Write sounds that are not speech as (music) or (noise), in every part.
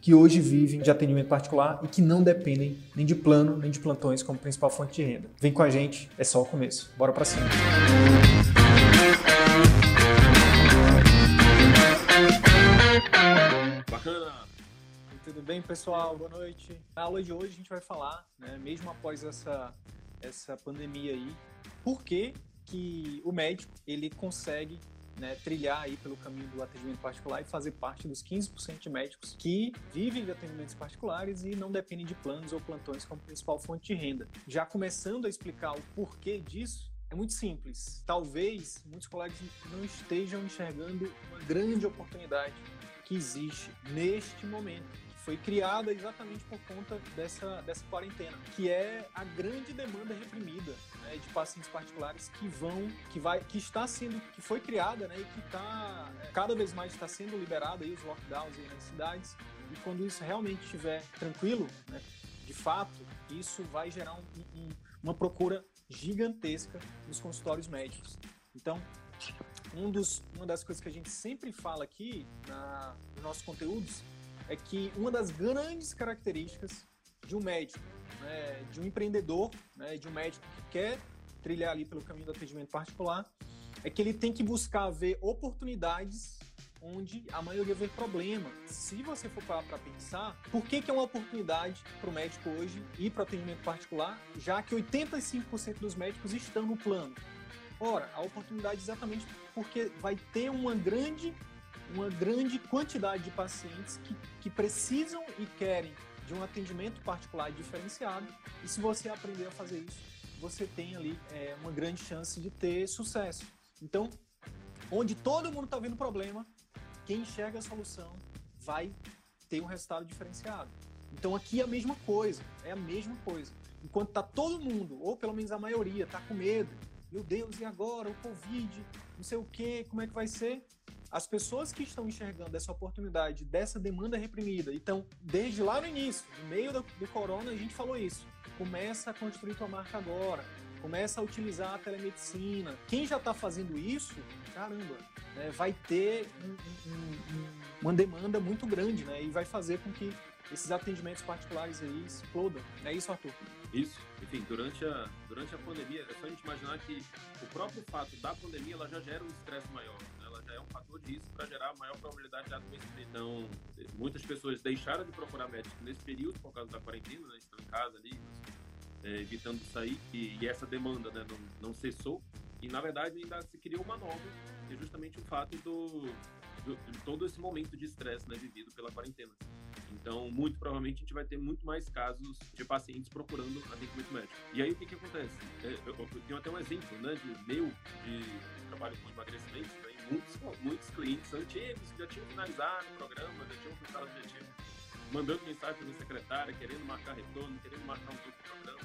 que hoje vivem de atendimento particular e que não dependem nem de plano nem de plantões como principal fonte de renda. Vem com a gente, é só o começo. Bora para cima. Bacana. Tudo bem, pessoal? Boa noite. Na aula de hoje a gente vai falar, né, mesmo após essa essa pandemia aí, por que, que o médico ele consegue né, trilhar aí pelo caminho do atendimento particular e fazer parte dos 15% de médicos que vivem de atendimentos particulares e não dependem de planos ou plantões como principal fonte de renda. Já começando a explicar o porquê disso, é muito simples. Talvez muitos colegas não estejam enxergando uma grande oportunidade que existe neste momento foi criada exatamente por conta dessa, dessa quarentena, que é a grande demanda reprimida né, de pacientes particulares que vão, que vai, que está sendo, que foi criada, né, e que está é, cada vez mais está sendo liberada aí os lockdowns aí nas cidades. E quando isso realmente estiver tranquilo, né, de fato, isso vai gerar um, um, uma procura gigantesca nos consultórios médicos. Então, um dos, uma das coisas que a gente sempre fala aqui na, nos nossos conteúdos é que uma das grandes características de um médico, né, de um empreendedor, né, de um médico que quer trilhar ali pelo caminho do atendimento particular, é que ele tem que buscar ver oportunidades onde a maioria vê problema. Se você for parar para pensar, por que, que é uma oportunidade para o médico hoje ir para o atendimento particular, já que 85% dos médicos estão no plano? Ora, a oportunidade é exatamente porque vai ter uma grande uma grande quantidade de pacientes que, que precisam e querem de um atendimento particular diferenciado. E se você aprender a fazer isso, você tem ali é, uma grande chance de ter sucesso. Então, onde todo mundo está vendo problema, quem enxerga a solução vai ter um resultado diferenciado. Então aqui é a mesma coisa, é a mesma coisa. Enquanto está todo mundo, ou pelo menos a maioria, está com medo, meu Deus, e agora? O Covid, não sei o que, como é que vai ser? As pessoas que estão enxergando essa oportunidade, dessa demanda reprimida, então, desde lá no início, no meio do, do corona, a gente falou isso. Começa a construir tua marca agora, começa a utilizar a telemedicina. Quem já está fazendo isso, caramba, né, vai ter um, um, uma demanda muito grande, né? E vai fazer com que esses atendimentos particulares aí explodam. É isso, Arthur? Isso. Enfim, durante a, durante a pandemia, é só a gente imaginar que o próprio fato da pandemia ela já gera um estresse maior um fator de risco para gerar maior probabilidade de adoecimento. Então, muitas pessoas deixaram de procurar médico nesse período por causa da quarentena, né? estão em casa ali, é, evitando sair, e, e, essa demanda né, não, não cessou. E, na verdade, ainda se criou uma nova, que é justamente o fato do, do de todo esse momento de estresse né, vivido pela quarentena. Então, muito provavelmente, a gente vai ter muito mais casos de pacientes procurando atendimento médico. E aí, o que, que acontece? É, eu, eu, tenho até um exemplo né, de meu, de trabalho com emagrecimento, né, muitos, muitos clientes antigos que já tinham finalizado o programa, já tinham finalizado o objetivo, mandando mensagem para a secretária, querendo marcar retorno, querendo marcar um novo programa,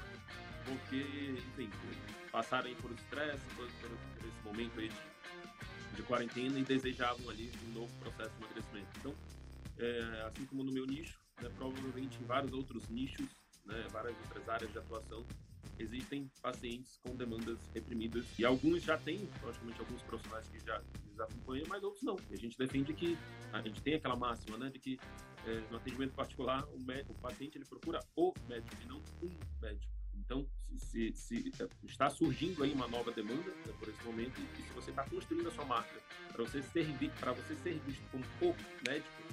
porque, enfim, passaram aí por estresse, por, por, por, esse momento aí de, de, quarentena e desejavam ali um novo processo de emagrecimento. Então, é, assim como no meu nicho, né, provavelmente em vários outros nichos, né, várias outras áreas de atuação, existem pacientes com demandas reprimidas e alguns já têm, logicamente, alguns profissionais que já les acompanham, mas outros não. E a gente defende que a gente tem aquela máxima, né, de que é, no atendimento particular o, médico, o paciente ele procura o médico e não um médico. Então, se, se, se, está surgindo aí uma nova demanda né, por esse momento e se você está construindo a sua marca para você ser para você ser visto como o médico,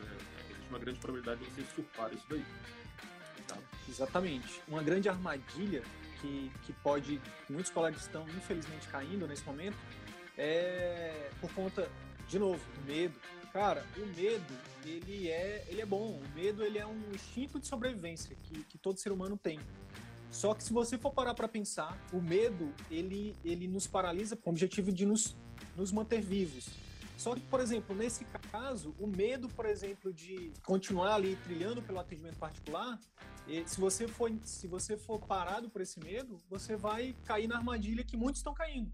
né, existe uma grande probabilidade de você surfar isso daí. Exatamente. Uma grande armadilha que, que pode, muitos colegas estão infelizmente caindo nesse momento, é por conta, de novo, do medo. Cara, o medo, ele é, ele é bom. O medo, ele é um instinto de sobrevivência que, que todo ser humano tem. Só que se você for parar para pensar, o medo, ele, ele nos paralisa com o objetivo de nos, nos manter vivos. Só que, por exemplo, nesse caso, o medo, por exemplo, de continuar ali trilhando pelo atendimento particular, se você for, se você for parado por esse medo, você vai cair na armadilha que muitos estão caindo,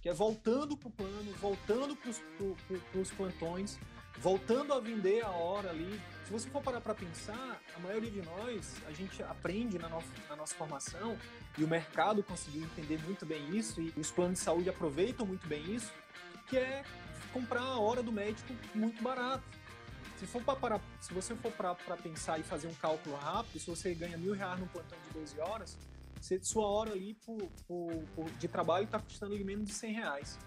que é voltando para o plano, voltando para os plantões, voltando a vender a hora ali. Se você for parar para pensar, a maioria de nós, a gente aprende na nossa, na nossa formação, e o mercado conseguiu entender muito bem isso, e os planos de saúde aproveitam muito bem isso, que é comprar a hora do médico muito barato. Se, for parar, se você for para pensar e fazer um cálculo rápido, se você ganha mil reais num plantão de 12 horas, você, sua hora ali por, por, por, de trabalho está custando ali menos de 100 reais.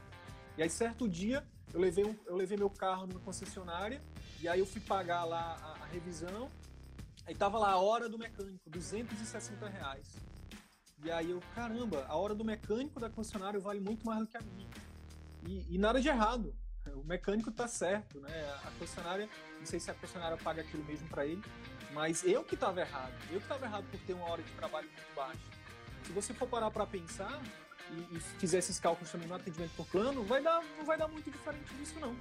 E aí, certo dia, eu levei, um, eu levei meu carro numa concessionária e aí eu fui pagar lá a, a revisão. Aí tava lá a hora do mecânico, 260 reais. E aí eu, caramba, a hora do mecânico da concessionária vale muito mais do que a minha. E, e nada de errado. O mecânico tá certo, né? A concessionária, não sei se a concessionária paga aquilo mesmo para ele, mas eu que estava errado. Eu que estava errado por ter uma hora de trabalho muito baixa. Se você for parar para pensar, e, e fizer esses cálculos também no atendimento por plano, vai dar, não vai dar muito diferente disso, não.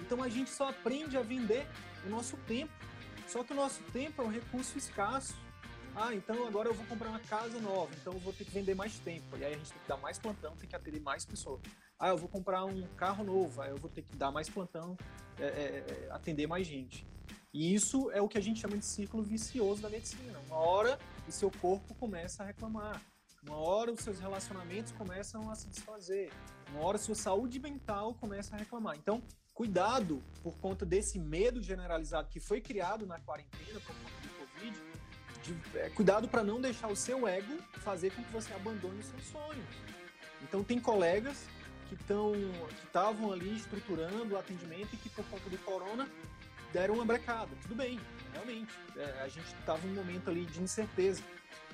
Então a gente só aprende a vender o nosso tempo. Só que o nosso tempo é um recurso escasso. Ah, então agora eu vou comprar uma casa nova, então eu vou ter que vender mais tempo. E aí a gente tem que dar mais plantão, tem que atender mais pessoas. Ah, eu vou comprar um carro novo, aí eu vou ter que dar mais plantão, é, é, é atender mais gente. E isso é o que a gente chama de círculo vicioso da medicina. Uma hora o seu corpo começa a reclamar. Uma hora os seus relacionamentos começam a se desfazer. Uma hora a sua saúde mental começa a reclamar. Então, cuidado por conta desse medo generalizado que foi criado na quarentena por conta do Covid. De, é, cuidado para não deixar o seu ego fazer com que você abandone os seus sonhos. Então, tem colegas que que estavam ali estruturando o atendimento e que por conta do corona deram uma brecada. Tudo bem, realmente. É, a gente estava em um momento ali de incerteza.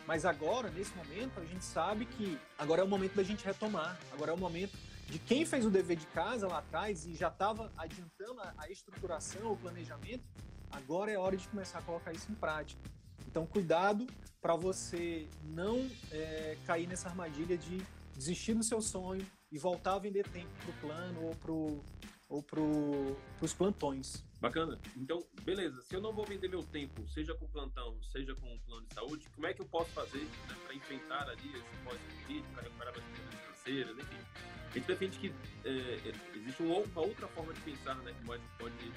Mas agora, nesse momento, a gente sabe que agora é o momento da gente retomar. Agora é o momento de quem fez o dever de casa lá atrás e já estava adiantando a estruturação, o planejamento, agora é hora de começar a colocar isso em prática. Então, cuidado para você não é, cair nessa armadilha de desistir do seu sonho e voltar a vender tempo para o plano ou para ou para os plantões. Bacana. Então, beleza. Se eu não vou vender meu tempo, seja com plantão, seja com plano de saúde, como é que eu posso fazer né, para enfrentar ali esse pós-Covid, para recuperar minhas finanças financeiras, enfim. A gente defende que é, é, existe uma outra forma de pensar, né, que pode, pode,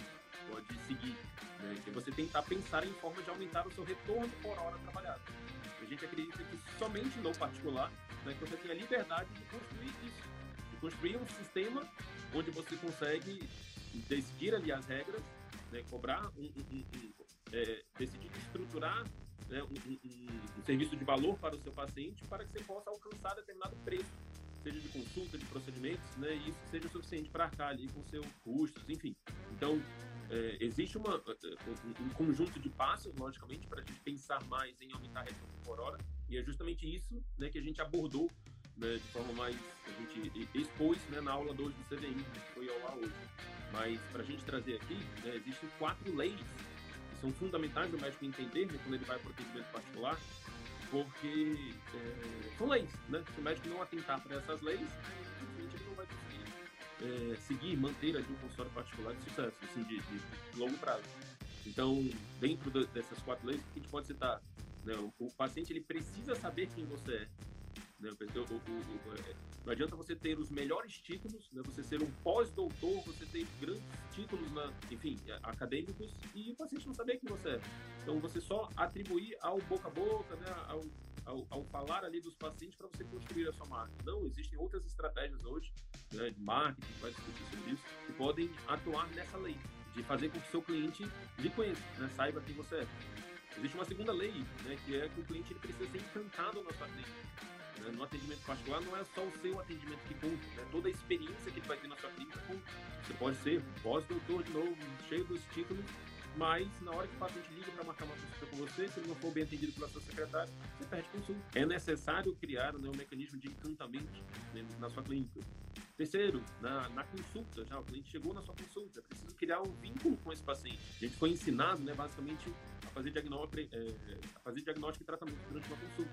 pode seguir, né, que é você tentar pensar em forma de aumentar o seu retorno por hora trabalhada. Gente acredita que somente no particular, né, você tem a liberdade de construir isso, de construir um sistema onde você consegue decidir ali as regras né, cobrar um, um, um, é, decidir estruturar né, um, serviço de valor para o seu paciente para que você possa alcançar determinado preço, seja de consulta, de procedimentos, né, e isso seja suficiente para arcar ali com seus custos, enfim. Então, é, existe uma, é, um conjunto de passos, logicamente, para a gente pensar mais em aumentar a retorno por hora, e é justamente isso né, que a gente abordou né, de forma mais. A gente expôs né, na aula 2 do CVI, que foi ar hoje. Mas para a gente trazer aqui, né, existem quatro leis que são fundamentais do médico entender né, quando ele vai para o atendimento particular, porque é, são leis, né? Se o médico não atentar para essas leis, simplesmente ele não vai conseguir é, seguir, manter ali um consultório particular de sucesso, assim, de, de, longo prazo. Então, dentro de, dessas quatro leis, a gente pode citar, né, o, o paciente ele precisa saber quem você é, né? O, o, o, é, não adianta você ter os melhores títulos, né? você ser um pós-doutor, você ter grandes títulos, na, enfim, é, acadêmicos, e o paciente não saber quem você é. Então, você só atribuir ao boca a boca, né? ao, ao, ao falar ali dos pacientes para você construir a sua marca. Não, existem outras estratégias hoje né, de marketing, vai discutir sobre isso, que podem atuar nessa lei, de fazer com que o seu cliente lhe conheça, né? saiba quem você é. Existe uma segunda lei, né, que é que o cliente precisa ser encantado sua clínica. Né? No atendimento particular não é só o seu atendimento que conta, né? toda a experiência que ele vai ter na sua clínica. Você pode ser pós-doutor de novo, cheio dos títulos, mas na hora que o paciente liga para marcar uma consulta com você, se ele não for bem atendido pela sua secretária, você perde consulta. É necessário criar né, um mecanismo de encantamento né, na sua clínica. Terceiro, na, na consulta, já o cliente chegou na sua consulta, é preciso criar um vínculo com esse paciente. A gente foi ensinado, né, basicamente, a fazer diagnóstico, é, a fazer diagnóstico e tratamento durante uma consulta.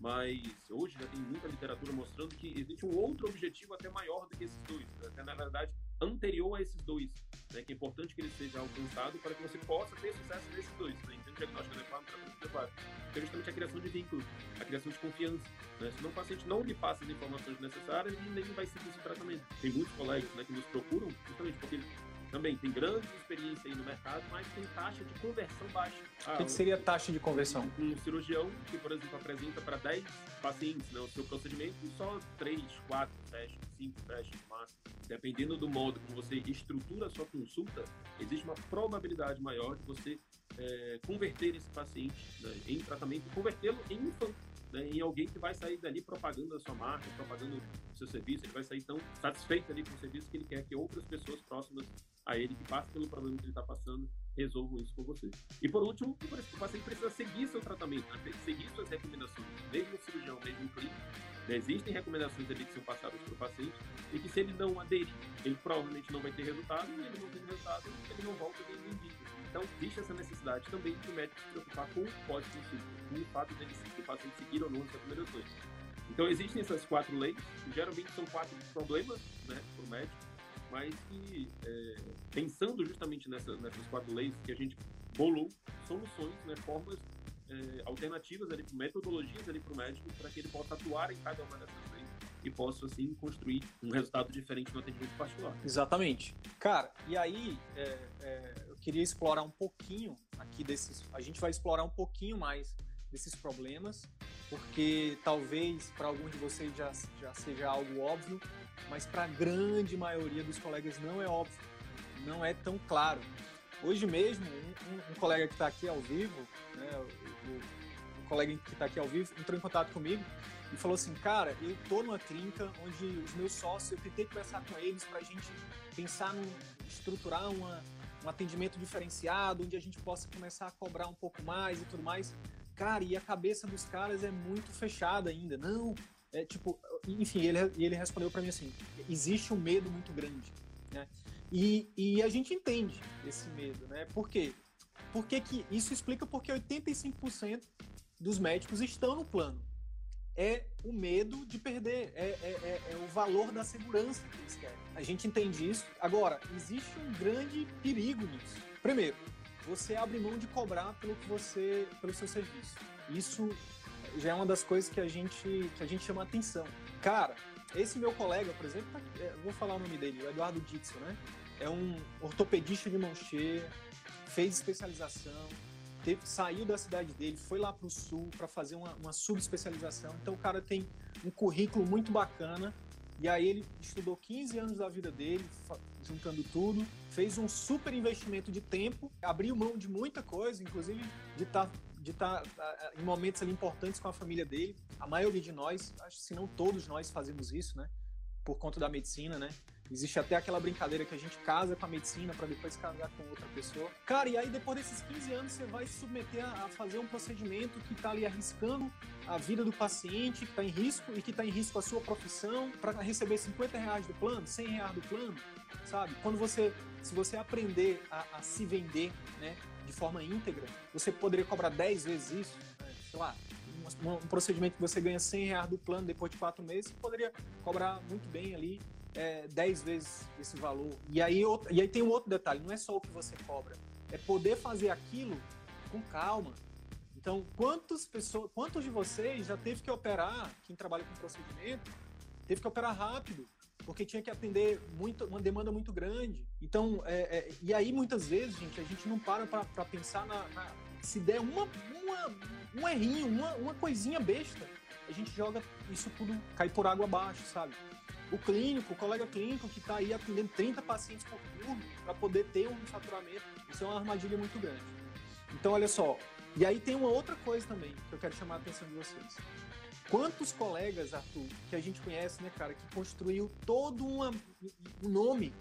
Mas hoje já tem muita literatura mostrando que existe um outro objetivo até maior do que esses dois, né? até na verdade anterior a esses dois, né, que é importante que ele seja alcançado para que você possa ter sucesso nesses dois, né, em diagnóstico adequado, tratamento adequado, que é justamente a criação de vínculo, a criação de confiança. Né? Senão o paciente não lhe passa as informações necessárias e nem vai seguir esse tratamento. Tem muitos colegas né, que nos procuram justamente porque também tem grande experiência aí no mercado, mas tem taxa de conversão baixa. Ah, o que, que seria taxa de conversão? Um, um cirurgião que, por exemplo, apresenta para 10 pacientes né, o seu procedimento e só 3, 4 fecham, 5 fecham no máximo. Dependendo do modo como você estrutura a sua consulta, existe uma probabilidade maior de você é, converter esse paciente né, em tratamento e convertê-lo em um fã né, em alguém que vai sair dali propagando a sua marca, propagando o seu serviço, ele vai sair tão satisfeito ali com o serviço que ele quer que outras pessoas próximas a ele, que passam pelo problema que ele está passando, resolvam isso com você. E por último, o paciente precisa seguir seu tratamento, né, seguir suas recomendações, mesmo cirurgião, mesmo clínico, né, existem recomendações ali que são passadas para o paciente e que se ele não aderir, ele provavelmente não vai ter resultado, e ele não tem resultado, ele não volta nem indica. Então, existe essa necessidade também do médico se preocupar com o pós-consulta, com o fato dele o paciente seguir ou não as recomendações. Então, existem essas quatro leis, geralmente são quatro problemas né, para o médico, mas que, é, pensando justamente nessa, nessas quatro leis, que a gente bolou soluções, né, formas é, alternativas ali, metodologias ali para o médico, para que ele possa atuar em cada uma dessas leis e possa, assim, construir um resultado diferente no atendimento particular. Exatamente. Cara, e aí é, é, queria explorar um pouquinho aqui desses. A gente vai explorar um pouquinho mais desses problemas, porque talvez para alguns de vocês já, já seja algo óbvio, mas para a grande maioria dos colegas não é óbvio, não é tão claro. Hoje mesmo, um, um, um colega que está aqui ao vivo, né, o, um colega que está aqui ao vivo, entrou em contato comigo e falou assim, cara, eu tô numa clínica onde os meus sócios, eu tentei conversar com eles para a gente pensar em estruturar uma, um atendimento diferenciado, onde a gente possa começar a cobrar um pouco mais e tudo mais. Cara, e a cabeça dos caras é muito fechada ainda. Não, é tipo, enfim, ele, ele respondeu para mim assim: existe um medo muito grande, né? E, e a gente entende esse medo, né? Por quê? Porque que isso explica porque 85% dos médicos estão no plano é o medo de perder, é, é, é, é, o valor da segurança que eles querem. A gente entende isso. Agora, existe um grande perigo nisso. Primeiro, você abre mão de cobrar pelo que você, pelo seu serviço. Isso já é uma das coisas que a gente, que a gente chama atenção. Cara, esse meu colega, por exemplo, tá, é, vou falar o nome dele, o Eduardo Dixon, né? É um ortopedista de mão cheia, fez especialização, teve, saiu da cidade dele, foi lá para o sul para fazer uma, uma subespecialização. Então o cara tem um currículo muito bacana. E aí ele estudou 15 anos da vida dele, juntando tudo, fez um super investimento de tempo, abriu mão de muita coisa, inclusive de estar tá, de estar tá, em momentos ali importantes com a família dele. A maioria de nós, acho que se não todos nós fazemos isso, né? Por conta da medicina, né? Existe até aquela brincadeira que a gente casa com a medicina para depois casar com outra pessoa. Cara, e aí depois desses 15 anos você vai se submeter a fazer um procedimento que está ali arriscando a vida do paciente, que está em risco e que está em risco a sua profissão, para receber 50 reais do plano, 100 reais do plano, sabe? Quando você, se você aprender a, a se vender, né, de forma íntegra, você poderia cobrar 10 vezes isso, né? sei lá, um, procedimento que você ganha 100 reais do plano depois de quatro meses, poderia cobrar muito bem ali é, 10 vezes esse valor. E aí, outro, e aí tem um outro detalhe, não é só o que você cobra, é poder fazer aquilo com calma. Então, quantas pessoas, quantos de vocês já teve que operar, quem trabalha com procedimento, teve que operar rápido, porque tinha que atender muito, uma demanda muito grande. Então, é, é, e aí muitas vezes, gente, a gente não para para pensar na, na, se der uma, uma, um errinho, uma, uma coisinha besta, a gente joga isso tudo, cai por água abaixo, sabe? O clínico, o colega clínico que está aí atendendo 30 pacientes por turno para poder ter um faturamento, isso é uma armadilha muito grande. Então, olha só. E aí tem uma outra coisa também que eu quero chamar a atenção de vocês. Quantos colegas, Arthur, que a gente conhece, né, cara, que construiu todo uma, um nome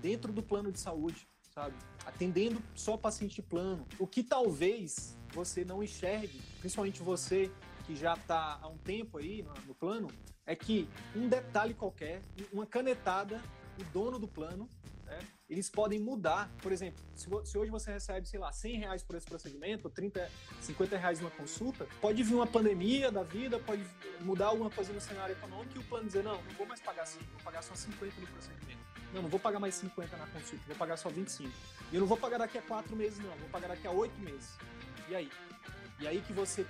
dentro do plano de saúde, sabe? Atendendo só paciente de plano. O que talvez você não enxergue, principalmente você que já está há um tempo aí no, no plano, é que um detalhe qualquer, uma canetada, o dono do plano né, eles podem mudar. Por exemplo, se, se, hoje você recebe, sei lá, 100 reais por esse procedimento, ou 30, 50 reais numa consulta, pode vir uma pandemia da vida, pode mudar alguma coisa no cenário econômico e o plano dizer, não, não vou mais pagar 5, vou pagar só 50 no procedimento. Não, não vou pagar mais 50 na consulta, vou pagar só 25. E eu não vou pagar daqui a 4 meses, não, vou pagar daqui a 8 meses. E aí? E aí que você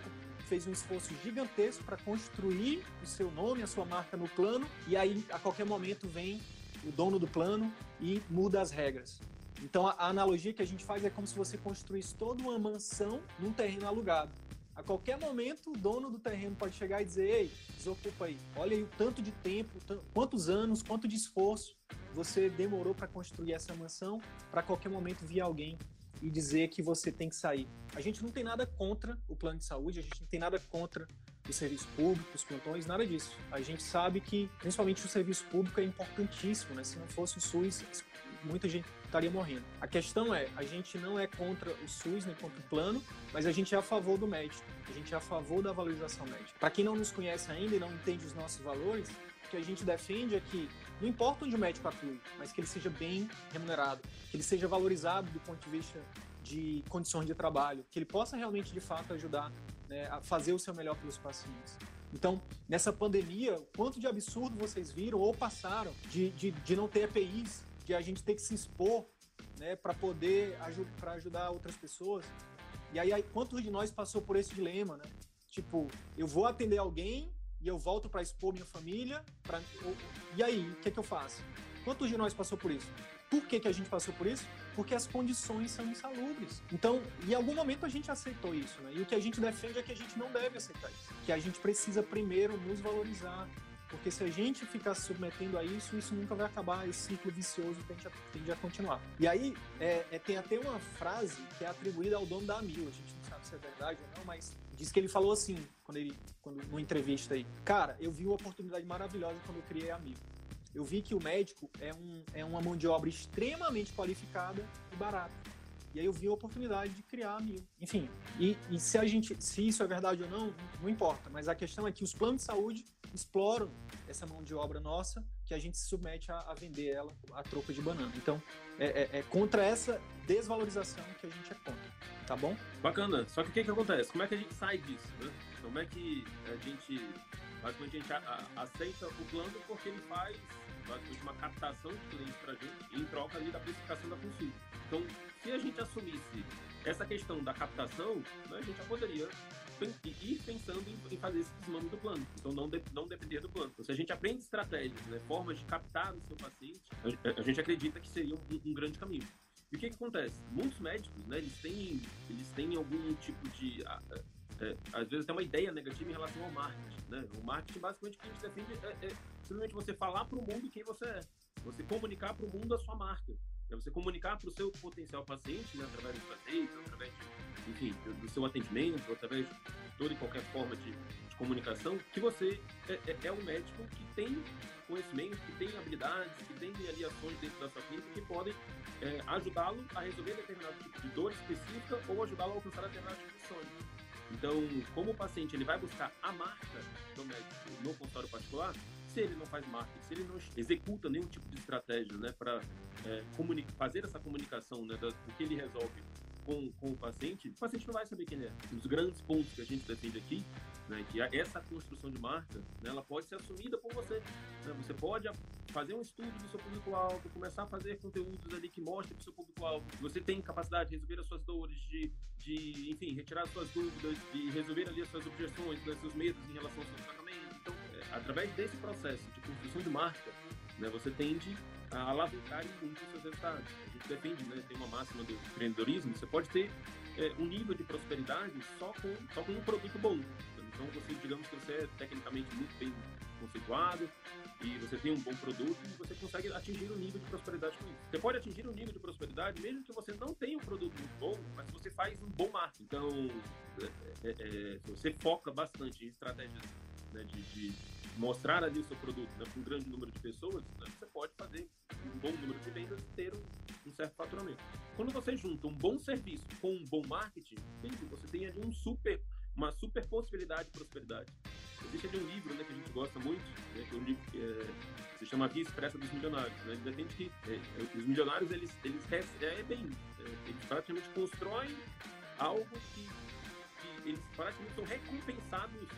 fez um esforço gigantesco para construir o seu nome, a sua marca no plano, e aí a qualquer momento vem o dono do plano e muda as regras. Então a, analogia que a gente faz é como se você construísse toda uma mansão num terreno alugado. A qualquer momento o dono do terreno pode chegar e dizer: "Ei, desocupa aí. Olha aí o tanto de tempo, quantos anos, quanto de esforço você demorou para construir essa mansão, para qualquer momento vir alguém e dizer que você tem que sair. A gente não tem nada contra o plano de saúde, a gente não tem nada contra o serviço público, os plantões, nada disso. A gente sabe que, principalmente o serviço público é importantíssimo, né? Se não fosse o SUS, muita gente estaria morrendo. A questão é, a gente não é contra o SUS nem contra o plano, mas a gente é a favor do médico, a gente é a favor da valorização médica. Para quem não nos conhece ainda e não entende os nossos valores, o que a gente defende é que não importa onde o médico atue, mas que ele seja bem remunerado, que ele seja valorizado do ponto de vista de condições de trabalho, que ele possa realmente, de fato, ajudar né, a fazer o seu melhor pelos pacientes. Então, nessa pandemia, quanto de absurdo vocês viram ou passaram de, de, de não ter EPIs, de a gente ter que se expor né, para poder para ajudar outras pessoas. E aí, aí, quantos de nós passou por esse dilema, né? Tipo, eu vou atender alguém e eu volto para expor minha família, pra, e aí, o que, é que eu faço? Quantos de nós passou por isso? Por que, que a gente passou por isso? Porque as condições são insalubres. Então, em algum momento a gente aceitou isso, né? E o que a gente defende é que a gente não deve aceitar isso. Que a gente precisa primeiro nos valorizar. Porque se a gente ficar se submetendo a isso, isso nunca vai acabar, esse ciclo vicioso tende a, tende a continuar. E aí, é, é, tem até uma frase que é atribuída ao dono da Amil, a gente não sabe se é verdade ou não, mas diz que ele falou assim, quando ele, quando, numa entrevista aí, cara, eu vi uma oportunidade maravilhosa quando eu criei a Amil eu vi que o médico é, um, é uma mão de obra extremamente qualificada e barata. E aí eu vi a oportunidade de criar a Mil. Enfim, e, e, se a gente, se isso é verdade ou não, não importa. Mas a questão é que os planos de saúde exploram essa mão de obra nossa, que a gente se submete a, a vender ela a troco de banana. Então, é, é, é, contra essa desvalorização que a gente é contra, tá bom? Bacana. Só que o que, que acontece? Como é que a gente sai disso? Né? Como é que a gente Basicamente a gente a, a, aceita o plano porque ele faz basicamente uma captação de clientes para a gente em troca ali da precificação da consulta. Então, se a gente assumisse essa questão da captação, né, a gente já poderia ir pensando em, fazer esse desmame do plano. Então, não, de, não depender do plano. Então, se a gente aprende estratégias, né, formas de captar o seu paciente, a gente acredita que seria um, um grande caminho. E o que, que acontece? Muitos médicos, né, eles têm, eles têm algum tipo de é, às vezes tem uma ideia negativa em relação ao marketing. Né? O marketing, basicamente, o que a gente defende é, é simplesmente você falar para o mundo quem você é. Você comunicar para o mundo a sua marca. É você comunicar para o seu potencial paciente, né, através dos pacientes, através de, enfim, do, seu atendimento, através de toda e qualquer forma de, de comunicação, que você é, é, é, um médico que tem conhecimento, que tem habilidades, que tem ali ações dentro da sua clínica que podem é, ajudá-lo a resolver determinado tipo de dor específica ou ajudá-lo a alcançar determinado tipo de sonho. Então, como o paciente ele vai buscar a marca do médico no consultório particular, se ele não faz marketing, se ele não executa nenhum tipo de estratégia né, para é, fazer essa comunicação né, do que ele resolve com, com o paciente, o paciente não vai saber quem é. Os grandes pontos que a gente defende aqui, né, que essa construção de marca, né, ela pode ser assumida por você. Né? Você pode fazer um estudo do seu público-alvo, começar a fazer conteúdos ali que mostrem para o seu público-alvo. Você tem capacidade de resolver as suas dores, de, de enfim, retirar as suas dúvidas, de resolver ali as suas objeções, os seus medos em relação ao seu tratamento. Então, é, através desse processo de construção de marca, né, você tende a alavancar muito os seus resultados. A gente depende, né, tem uma máxima do empreendedorismo, você pode ter é, um nível de prosperidade só com, só com um produto bom. Então, você, digamos que você é tecnicamente muito bem conceituado e você tem um bom produto e você consegue atingir um nível de prosperidade com isso. Você pode atingir um nível de prosperidade mesmo que você não tenha um produto muito bom, mas você faz um bom marketing. Então, é, é, é, você foca bastante em estratégias né, de, de, mostrar ali o seu produto né, para um grande número de pessoas, né, você pode fazer um bom número de vendas e ter um, um, certo faturamento. Quando você junta um bom serviço com um bom marketing, você tem ali um super uma super possibilidade de prosperidade. Existe ali um livro né, que a gente gosta muito, né, que é um livro que é, se chama Via Expressa dos Milionários. Né? Que é, é os milionários, eles, eles é, bem, é, eles praticamente constroem algo que, que eles praticamente são recompensados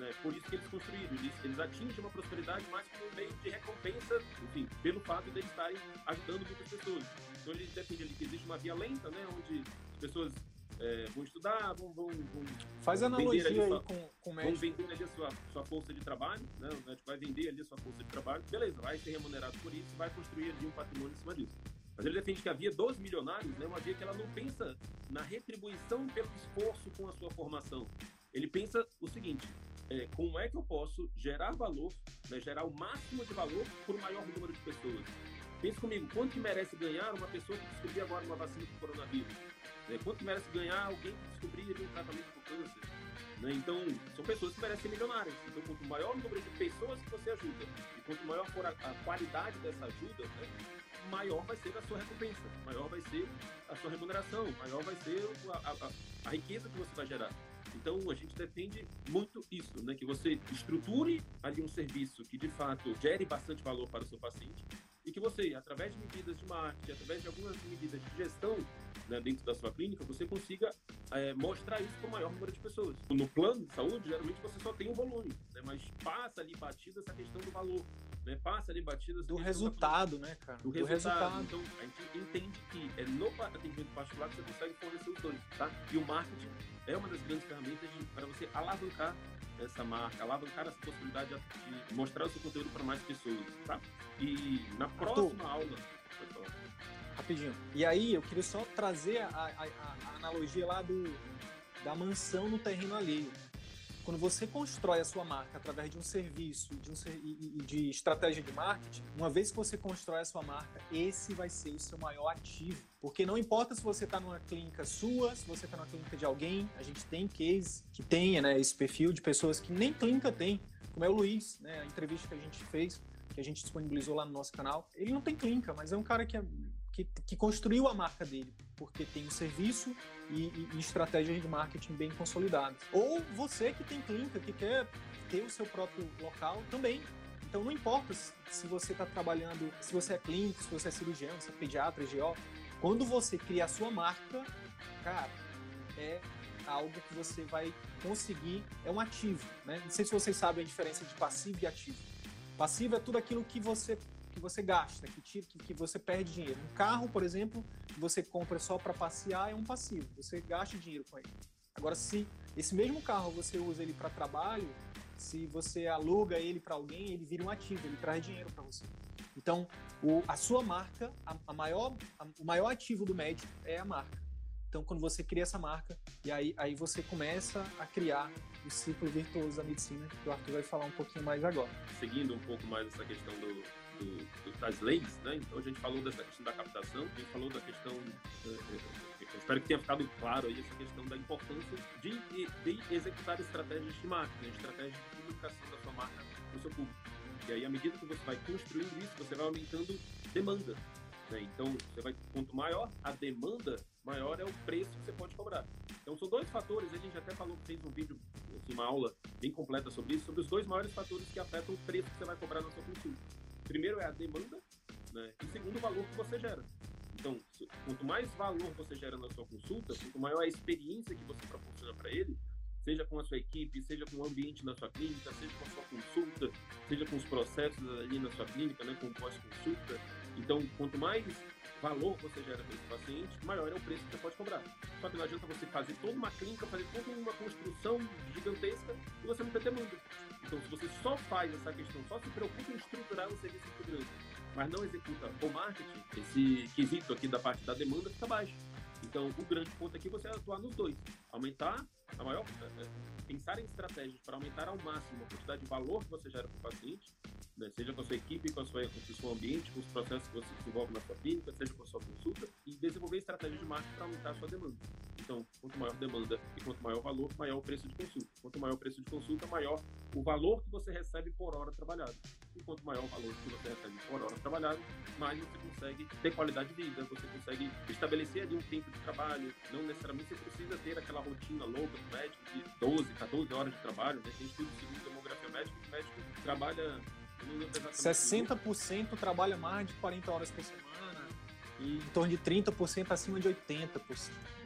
né? Por isso que eles construíram. Eles, eles atingem uma prosperidade mais como um meio de recompensa, enfim, pelo fato de eles estarem ajudando muitas pessoas. Então eles defendem ali que existe uma via lenta, né? Onde as pessoas é, vão estudar, vão, vão, vão Faz analogia aí sua, com, com o médico. Vão vender ali a sua, sua força de trabalho, né? O médico vai vender ali a sua força de trabalho, beleza, vai ser remunerado por isso, vai construir ali um patrimônio em cima disso. Mas ele defende que a via dos milionários é né, uma via que ela não pensa na retribuição pelo esforço com a sua formação. Ele pensa o seguinte: é, como é que eu posso gerar valor, né, gerar o máximo de valor para o maior número de pessoas? Pense comigo, quanto que merece ganhar uma pessoa que descobrir agora uma vacina para o coronavírus? Né, quanto merece ganhar alguém que descobrir um tratamento para câncer? Né? Então, são pessoas que merecem milionárias. Então, quanto maior o número de pessoas que você ajuda e quanto maior for a, a qualidade dessa ajuda, né, maior vai ser a sua recompensa, maior vai ser a sua remuneração, maior vai ser a, a, a riqueza que você vai gerar. Então, a gente defende muito isso, né? que você estruture ali um serviço que, de fato, gere bastante valor para o seu paciente e que você, através de medidas de marketing, através de algumas medidas de gestão né, dentro da sua clínica, você consiga é, mostrar isso para o maior número de pessoas. No plano de saúde, geralmente você só tem um volume, né, mas passa ali batida essa questão do valor. Né, passa ali batida do resultado, né, cara? Do, do resultado. resultado. Então, a gente entende que é no atendimento particular que você consegue fornecer os dois, tá? E o marketing é uma das grandes ferramentas para você alavancar essa marca, alavancar essa possibilidade de mostrar o seu conteúdo para mais pessoas, tá? E na próxima Arthur, aula. Rapidinho. E aí, eu queria só trazer a, a, a analogia lá do, da mansão no terreno alheio. Quando você constrói a sua marca através de um serviço de um, e de estratégia de marketing, uma vez que você constrói a sua marca, esse vai ser o seu maior ativo. Porque não importa se você está numa clínica sua, se você está numa clínica de alguém, a gente tem case que tenha né, esse perfil de pessoas que nem clínica tem, como é o Luiz, né, a entrevista que a gente fez, que a gente disponibilizou lá no nosso canal. Ele não tem clínica, mas é um cara que é que, que construiu a marca dele, porque tem um serviço e, e, e estratégias de marketing bem consolidadas. Ou você que tem clínica, que quer ter o seu próprio local também. Então não importa se você está trabalhando, se você é clínico, se você é cirurgião, se é pediatra, GO, quando você cria a sua marca, cara, é algo que você vai conseguir, é um ativo, né? Não sei se vocês sabem a diferença de passivo e ativo. Passivo é tudo aquilo que você que você gasta, que, tira, que, que você perde dinheiro. Um carro, por exemplo, que você compra só para passear é um passivo, você gasta dinheiro com ele. Agora, se esse mesmo carro você usa ele para trabalho, se você aluga ele para alguém, ele vira um ativo, ele traz dinheiro para você. Então, o, a sua marca, a, a maior, a, o maior ativo do médico é a marca. Então, quando você cria essa marca, e aí, aí você começa a criar o ciclo virtuoso da medicina, que o Arthur vai falar um pouquinho mais agora. Seguindo um pouco mais essa questão do, do, das leis, né? Então a gente falou dessa questão da captação, a gente falou da questão, eh, eh, eu espero que tenha ficado claro aí essa questão da importância de, de executar estratégias de marketing, estratégias de comunicação da sua marca para o seu público. E aí, à medida que você vai construindo isso, você vai aumentando demanda. Né? Então, você vai, quanto maior a demanda, maior é o preço que você pode cobrar. Então, são dois fatores, a gente até falou, fez um vídeo, assim, uma aula bem completa sobre isso, sobre os dois maiores fatores que afetam o preço que você vai cobrar na sua consulta primeiro é a demanda, né? E segundo, o valor que você gera. Então, quanto mais valor você gera na sua consulta, quanto maior a experiência que você proporciona para ele, seja com a sua equipe, seja com o ambiente na sua clínica, seja com a sua consulta, seja com os processos ali na sua clínica, né, com pós-consulta. Então, quanto mais valor você gera para esse paciente, maior é o preço que você pode cobrar. Só que não adianta você fazer toda uma clínica, fazer toda uma construção gigantesca e você não ter demanda. Então, se você só faz essa questão, só se preocupa em estruturar um serviço muito grande, mas não executa o marketing, esse quesito aqui da parte da demanda fica baixo. Então, o grande ponto aqui é você atuar nos dois. Aumentar a maior... É, é, pensar em estratégias para aumentar ao máximo a quantidade de valor que você gera para o paciente né? seja com a sua equipe, com, a sua, com o seu ambiente, com os processos que você desenvolve na sua clínica, seja com a sua consulta, e desenvolver estratégias de marketing para aumentar a sua demanda. Então, quanto maior demanda e quanto maior valor, maior o preço de consulta. Quanto maior o preço de consulta, maior o valor que você recebe por hora trabalhada. E quanto maior o valor que você recebe por hora trabalhada, mais você consegue ter qualidade de vida, você consegue estabelecer ali um tempo de trabalho, não necessariamente você precisa ter aquela rotina louca do médico de 12, 14 horas de trabalho, né? tem estudo segundo demografia médica, o médico trabalha 60% trabalha mais de 40 horas por semana e em torno de 30% acima de 80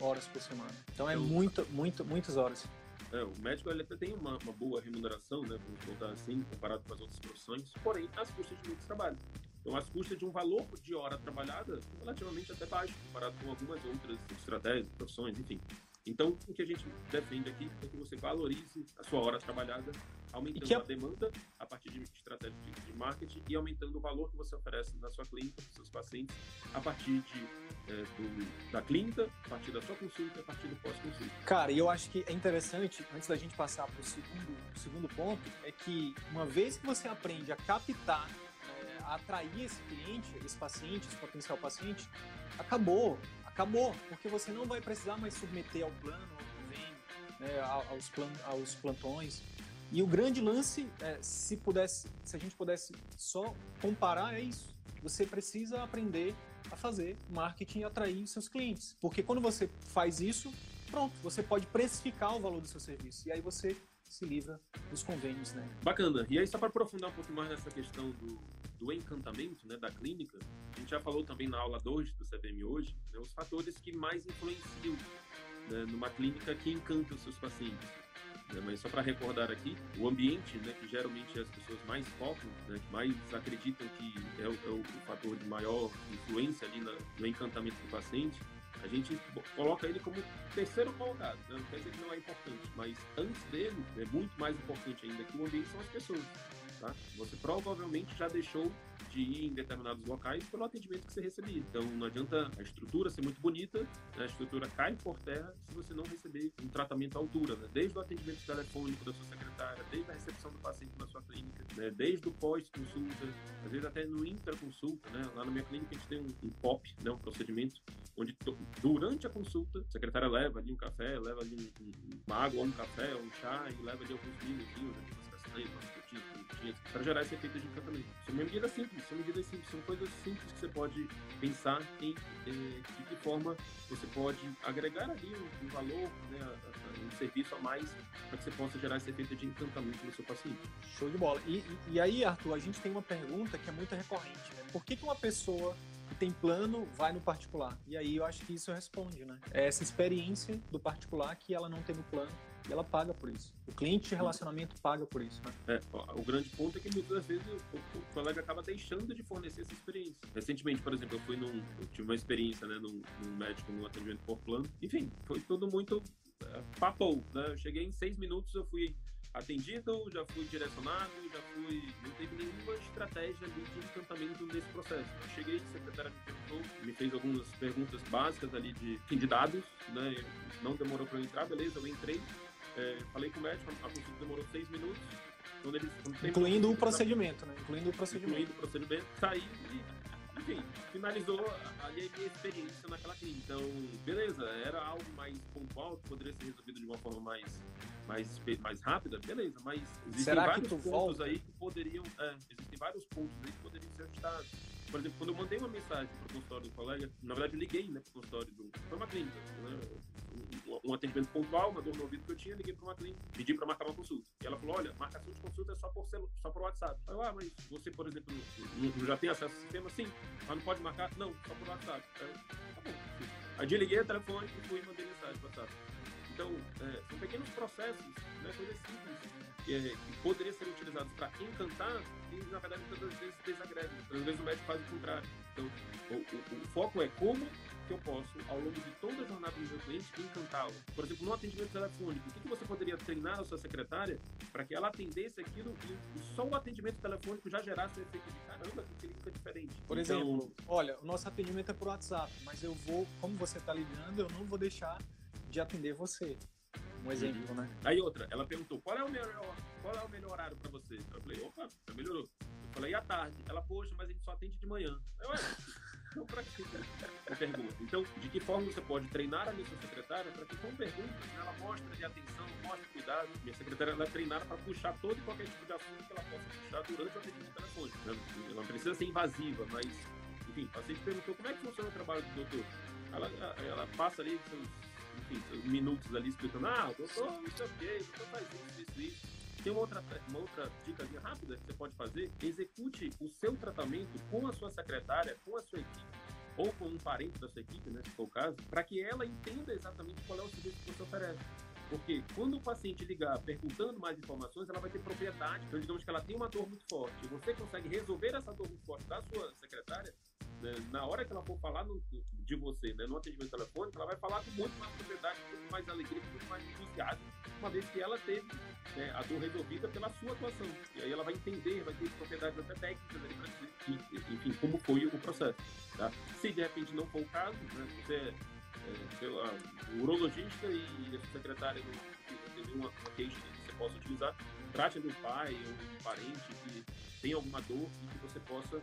horas por semana. Então é muito, muito, muitas horas. É, o médico ele até tem uma, uma boa remuneração, né, vamos botar assim, comparado com as outras profissões, porém, as custas de muito trabalho. Então, as custas de um valor de hora trabalhada relativamente até baixo, comparado com algumas outras estratégias, profissões, enfim. Então, o que a gente defende aqui é que você valorize a sua hora trabalhada, aumentando a... a demanda a partir de estratégias de, marketing e aumentando o valor que você oferece na sua clínica, para os seus pacientes, a partir de, é, do, da clínica, a partir da sua consulta, a partir do pós-consulta. Cara, e eu acho que é interessante, antes da gente passar para o segundo, segundo ponto, é que uma vez que você aprende a captar é, a atrair esse cliente, esse paciente, esse potencial paciente, acabou acabou, porque você não vai precisar mais submeter ao plano, ao convênio, né, aos, plan, aos plantões. E o grande lance, é, se pudesse, se a gente pudesse só comparar, é isso. Você precisa aprender a fazer marketing e atrair seus clientes. Porque quando você faz isso, pronto, você pode precificar o valor do seu serviço. E aí você se livra dos convênios, né? Bacana. E aí, só para aprofundar um pouco mais nessa questão do, do encantamento, né, da clínica, a gente já falou também na aula 2 do CBM hoje, né, os fatores que mais influenciam né, numa clínica que encanta os seus pacientes. Né, mas só para recordar aqui, o ambiente, né, que geralmente as pessoas mais focam, né, que mais acreditam que é o, é o fator de maior influência ali na, no encantamento do paciente, a gente coloca ele como terceiro colocado. Né? Não quer dizer que não é importante, mas antes dele, é muito mais importante ainda que o ambiente são as pessoas. Tá? Você provavelmente já deixou de ir em determinados locais pelo atendimento que você recebia. Então não adianta a estrutura ser muito bonita, né? a estrutura cai por terra se você não receber um tratamento à altura, né? desde o atendimento telefônico da sua secretária, desde a recepção do paciente na sua clínica, né? desde o pós-consulta, às vezes até no intra-consulta. Né? Lá na minha clínica a gente tem um, um POP, né? um procedimento onde durante a consulta a secretária leva ali um café, leva ali um, um, uma água, um café, um chá e leva ali alguns minutinhos, né? umas castanhas, umas frutinhas, para gerar esse efeito de encantamento. São medidas simples, são medidas simples, são coisas simples que você pode pensar em de que forma você pode agregar ali um, um valor, né, um serviço a mais para que você possa gerar esse efeito de encantamento no seu paciente. Show de bola. E, e, e aí, Arthur, a gente tem uma pergunta que é muito recorrente, né? Por que, que uma pessoa que tem plano vai no particular? E aí eu acho que isso responde, né? É essa experiência do particular que ela não tem no plano e ela paga por isso. O cliente de relacionamento paga por isso. Né? É, o grande ponto é que muitas vezes o, o, colega acaba deixando de fornecer essa experiência. Recentemente, por exemplo, eu fui num, eu tive uma experiência né, num, num médico no atendimento por plano. Enfim, foi tudo muito é, papou, né? Eu cheguei em seis minutos, eu fui atendido, já fui direcionado, já fui. Não teve nenhuma estratégia ali de encantamento nesse processo. Eu cheguei, a secretária me perguntou, me fez algumas perguntas básicas ali de, de dados, né? Não demorou para eu entrar, beleza, eu entrei. É, falei com o médico, a consulta demorou seis minutos. Quando eles, quando Incluindo o procedimento, né? Incluindo o procedimento. Incluindo o procedimento, saí e, enfim, finalizou ali a minha experiência naquela clínica. Então, beleza, era algo mais pontual, que poderia ser resolvido de uma forma mais, mais, mais rápida, beleza, mas existem Será vários pontos volta? aí que poderiam, é, existem vários pontos aí que poderiam ser ajustados. Por exemplo, quando eu mandei uma mensagem para o consultório do colega, na verdade eu liguei né, para o consultório do. Foi uma clínica, né? um, atendimento pontual, uma dor no ouvido que eu tinha, liguei para uma clínica, pedi para marcar uma consulta. E ela falou: olha, marcação de consulta é só por, celu só por WhatsApp. Eu, ah, mas você, por exemplo, já tem acesso ao sistema? Sim, mas não pode marcar? Não, só por WhatsApp. Eu, tá bom. Aí desliguei o telefone e fui mandei mensagem para WhatsApp. Então, é, são pequenos processos, né, coisas simples que, poderiam ser utilizados para encantar e, na verdade, muitas vezes desagregam. Às vezes o médico faz o contrário. Então, o, o, o foco é como que eu posso, ao longo de toda a jornada do meu cliente, encantá-lo. Por exemplo, no atendimento telefônico, o que, que você poderia treinar a sua secretária para que ela atendesse aquilo e, só o atendimento telefônico já gerasse o efeito de caramba, que clínica diferente. Por então, exemplo, olha, o nosso atendimento é por WhatsApp, mas eu vou, como você está ligando, eu não vou deixar de atender você. Um exemplo, né? Aí outra, ela perguntou qual é o melhor, qual é o melhor horário para você? Eu falei, opa, já melhorou. Eu falei, à tarde? Ela, poxa, mas a gente só atende de manhã. Eu, Então, para que pergunta? Então, de que forma você pode treinar a minha secretária para que, com perguntas, ela mostre atenção, mostre cuidado. Minha secretária ela é treinada para puxar todo e qualquer tipo de assunto que ela possa puxar durante o atendimento telefônico. Né? Ela não precisa ser invasiva, mas, enfim, o paciente perguntou como é que funciona o trabalho do doutor. Ela, ela passa ali seus, enfim, minutos ali explicando, ah, doutor, isso é ok, doutor faz isso, isso, isso tem uma outra, uma outra dica rápida que você pode fazer: execute o seu tratamento com a sua secretária, com a sua equipe, ou com um parente da sua equipe, né, se for o caso, para que ela entenda exatamente qual é o serviço que você oferece. Porque quando o paciente ligar perguntando mais informações, ela vai ter propriedade. Então, digamos que ela tem uma dor muito forte você consegue resolver essa dor muito forte da sua secretária, né, na hora que ela for falar no, de você, né, no atendimento telefônico, ela vai falar com muito mais propriedade, com muito mais alegria, com muito mais entusiasmo, uma vez que ela teve né, a dor resolvida pela sua atuação. E aí ela vai entender, vai ter propriedades até técnicas ali para dizer, que, enfim, como foi o processo. Tá? Se de repente não for o caso, né, você é, sei lá, um urologista e a secretária tem uma, queixa que você possa utilizar, trate do pai ou um parente que tem alguma dor e que você possa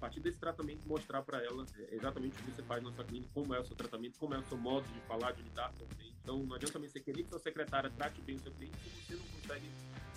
partir desse tratamento, mostrar para ela é, exatamente o que você faz na sua clínica, como é o seu tratamento, como é o seu modo de falar, de lidar com o cliente. Então, não adianta também você querer que sua secretária trate bem o seu cliente se você não consegue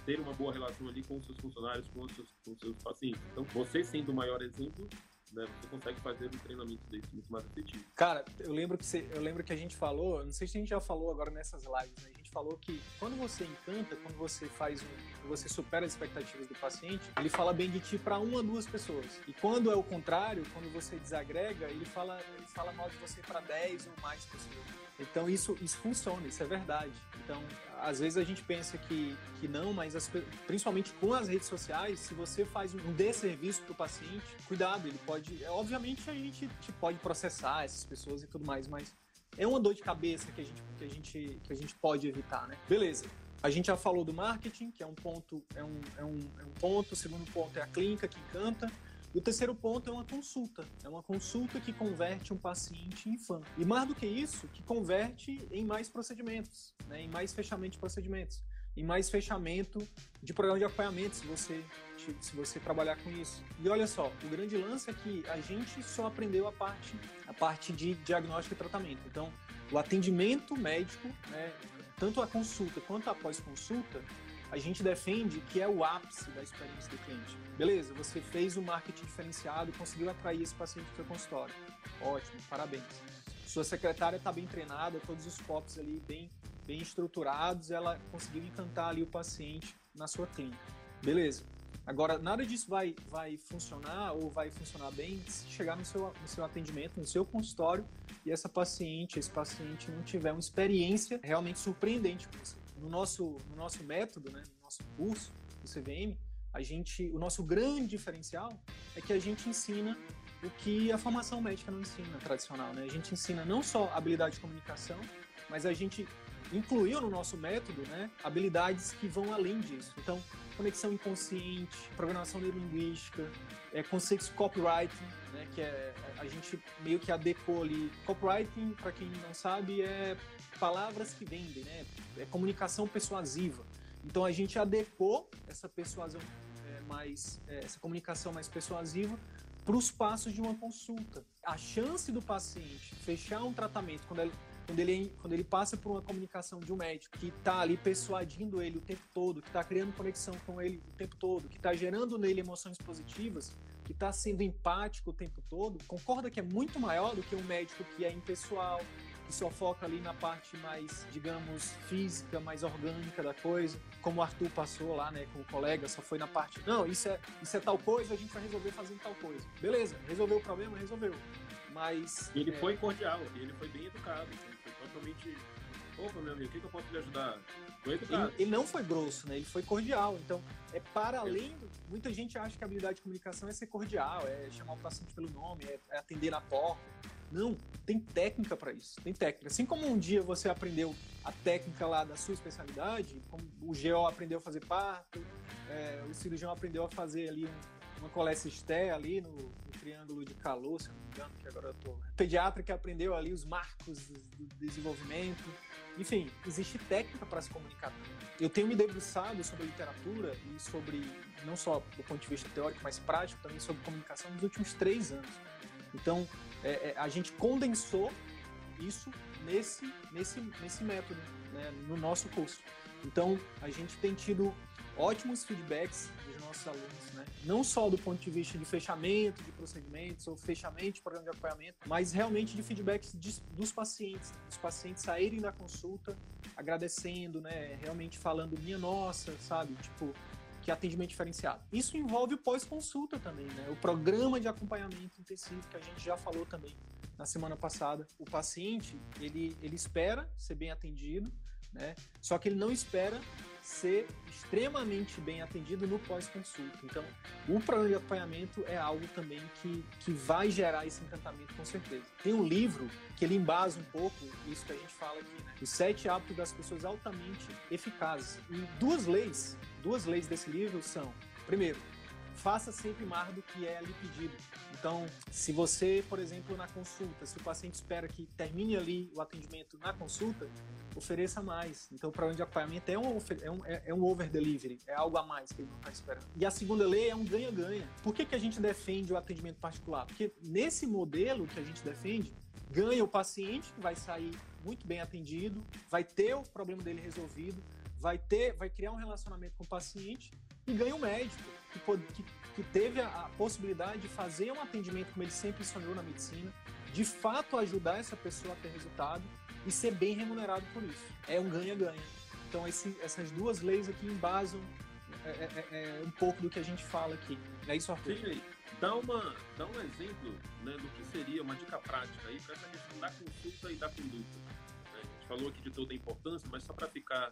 ter uma boa relação ali com os seus funcionários, com os seus, com os seus pacientes. Então, você sendo o maior exemplo, né, você consegue fazer um treinamento desse muito mais efetivo. Cara, eu lembro que você, eu lembro que a gente falou, não sei se a gente já falou agora nessas lives, né? a gente falou que quando você encanta, quando você faz um, você supera as expectativas do paciente, ele fala bem de ti para uma, duas pessoas. E quando é o contrário, quando você desagrega, ele fala, ele fala mal de você para 10 ou mais pessoas. Então isso, isso funciona, isso é verdade. Então, às vezes a gente pensa que, que não, mas as, principalmente com as redes sociais, se você faz um desserviço para o paciente, cuidado, ele pode. Obviamente a gente pode processar essas pessoas e tudo mais, mas é uma dor de cabeça que a gente, que a gente, que a gente pode evitar, né? Beleza. A gente já falou do marketing, que é um ponto, é um, é um, é um ponto. O segundo ponto é a clínica que encanta. O terceiro ponto é uma consulta. É uma consulta que converte um paciente em fã. E mais do que isso, que converte em mais procedimentos, né? em mais fechamento de procedimentos, em mais fechamento de programa de acompanhamento, se você, se você trabalhar com isso. E olha só, o grande lance é que a gente só aprendeu a parte, a parte de diagnóstico e tratamento. Então, o atendimento médico, né, tanto a consulta quanto a pós-consulta, a gente defende que é o ápice da experiência do cliente. Beleza, você fez o marketing diferenciado conseguiu atrair esse paciente para o seu consultório. Ótimo, parabéns. Sua secretária está bem treinada, todos os POPs ali bem, bem estruturados, ela conseguiu encantar ali o paciente na sua clínica. Beleza. Agora, nada disso vai, vai funcionar ou vai funcionar bem se chegar no seu, no seu atendimento, no seu consultório e essa paciente, esse paciente não tiver uma experiência realmente surpreendente com você no nosso, no nosso método, né, no nosso curso do CVM, a gente, o nosso grande diferencial é que a gente ensina o que a formação médica não ensina tradicional, né? A gente ensina não só habilidade de comunicação, mas a gente incluiu no nosso método, né, habilidades que vão além disso. Então, conexão inconsciente, programação neurolinguística, é, conceitos de copywriting, né, que é a gente meio que adequou ali. Copywriting, para quem não sabe, é palavras que vendem, né? É comunicação persuasiva. Então a gente adequou essa persuasão é, mais, é, essa comunicação mais persuasiva para os passos de uma consulta. A chance do paciente fechar um tratamento quando ele, quando ele, quando ele passa por uma comunicação de um médico que está ali persuadindo ele o tempo todo, que está criando conexão com ele o tempo todo, que está gerando nele emoções positivas, que está sendo empático o tempo todo, concorda que é muito maior do que um médico que é impessoal, que só foca ali na parte mais, digamos, física, mais orgânica da coisa, como o Arthur passou lá, né, com o colega, só foi na parte, não, isso é, isso é tal coisa, a gente vai resolver fazendo tal coisa. Beleza, resolveu o problema, resolveu. Mas. E ele é... foi cordial, ele foi bem educado, ele foi totalmente. Opa, meu amigo, o que, que eu posso lhe ajudar? Foi educado. Ele, ele, não foi grosso, né? Ele foi cordial. Então, é para além. Do... Muita gente acha que a habilidade de comunicação é ser cordial, é chamar o paciente pelo nome, é, é atender na porta. Não, tem técnica para isso. Tem técnica. Assim como um dia você aprendeu a técnica lá da sua especialidade, como o GO aprendeu a fazer parto, é, o cirurgião aprendeu a fazer ali um, uma colecisté ali no, no, triângulo de calor, se não me engano, que agora eu tô. Né? Pediatra que aprendeu ali os marcos do, do desenvolvimento. Enfim, existe técnica para se comunicar Eu tenho me debruçado sobre literatura e sobre, não só do ponto de vista teórico, mas prático, também sobre comunicação nos últimos três anos. Então, é, é, a gente condensou isso nesse, nesse, nesse método, né, no nosso curso. Então, a gente tem tido ótimos feedbacks dos nossos alunos, né? não só do ponto de vista de fechamento de procedimentos ou fechamento de programa de acompanhamento, mas realmente de feedbacks de, dos pacientes, os pacientes saírem da consulta agradecendo, né? realmente falando minha nossa, sabe, tipo que atendimento diferenciado. Isso envolve o pós-consulta também, né? O programa de acompanhamento intensivo que a gente já falou também na semana passada. O paciente, ele, ele espera ser bem atendido, né? Só que ele não espera ser extremamente bem atendido no pós-consulta. Então, o programa de acompanhamento é algo também que, que vai gerar esse encantamento com certeza. Tem um livro que ele embasa um pouco isso que a gente fala aqui, né? Os sete hábitos das pessoas altamente eficazes. E duas leis, duas leis desse livro são, primeiro, faça sempre mais do que é lhe pedido. Então, se você, por exemplo, na consulta, se o paciente espera que termine ali o atendimento na consulta, ofereça mais. Então, o programa de acompanhamento é um, é um, é, é um over delivery, é algo a mais que ele não está esperando. E a segunda lei é um ganha-ganha. Por que, que a gente defende o atendimento particular? Porque nesse modelo que a gente defende, ganha o paciente, que vai sair muito bem atendido, vai ter o problema dele resolvido, vai ter, vai criar um relacionamento com o paciente e ganha o médico, que, que, que teve a, a possibilidade de fazer um atendimento como ele sempre sonhou na medicina, de fato ajudar essa pessoa a ter resultado e ser bem remunerado por isso. É um ganha-ganha. Então esse, essas duas leis aqui embasam é, é, é, é, um pouco do que a gente fala aqui. É isso, Arthur? Sim, dá, uma, dá um exemplo né, do que seria uma dica prática aí para essa questão da consulta e da conduta. Né? A gente falou aqui de toda a importância, mas só para ficar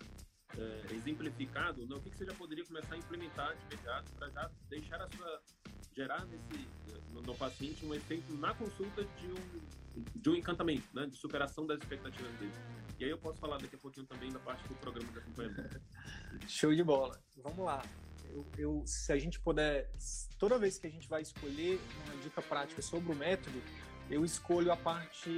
é, exemplificado, né, o que, que você já poderia começar a implementar de imediato para já deixar a sua gerar nesse no, no, paciente um efeito na consulta de um de um encantamento, né, de superação das expectativas dele. E aí eu posso falar daqui a pouquinho também da parte do programa de acompanhamento. (laughs) Show de bola. Vamos lá. Eu, eu, se a gente puder, toda vez que a gente vai escolher uma dica prática sobre o método, eu escolho a parte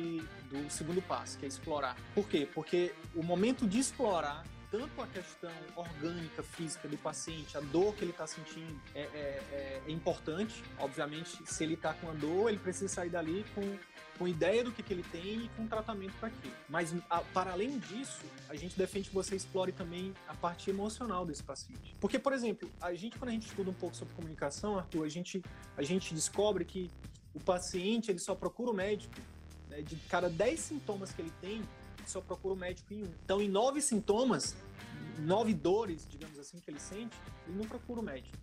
do segundo passo, que é explorar. Por quê? Porque o momento de explorar tanto a questão orgânica, física do paciente, a dor que ele está sentindo é, é, é, é, importante. Obviamente, se ele está com a dor, ele precisa sair dali com, com ideia do que, que ele tem e com tratamento para aquilo. Mas, a, para além disso, a gente defende que você explore também a parte emocional desse paciente. Porque, por exemplo, a gente, quando a gente estuda um pouco sobre comunicação, Arthur, a gente, a gente descobre que o paciente ele só procura o médico né, de cada 10 sintomas que ele tem, só procura o médico em um. Então, em nove sintomas, nove dores, digamos assim, que ele sente, ele não procura o médico.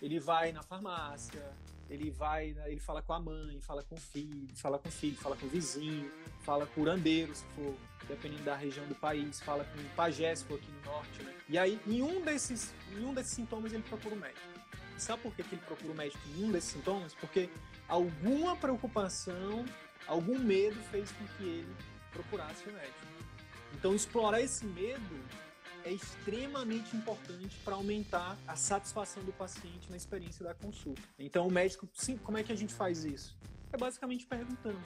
Ele vai na farmácia, ele vai, ele fala com a mãe, fala com o filho, fala com o filho, fala com o vizinho, fala com o curandeiro, se for dependendo da região do país, fala com o pajé, se for aqui no norte, né? E aí, em um desses, em um desses sintomas, ele procura o médico. sabe por que, que ele procura o médico em um desses sintomas? Porque alguma preocupação, algum medo fez com que ele procurasse o médico. Então, explorar esse medo é extremamente importante para aumentar a satisfação do paciente na experiência da consulta. Então, o médico, sim, como é que a gente faz isso? É basicamente perguntando.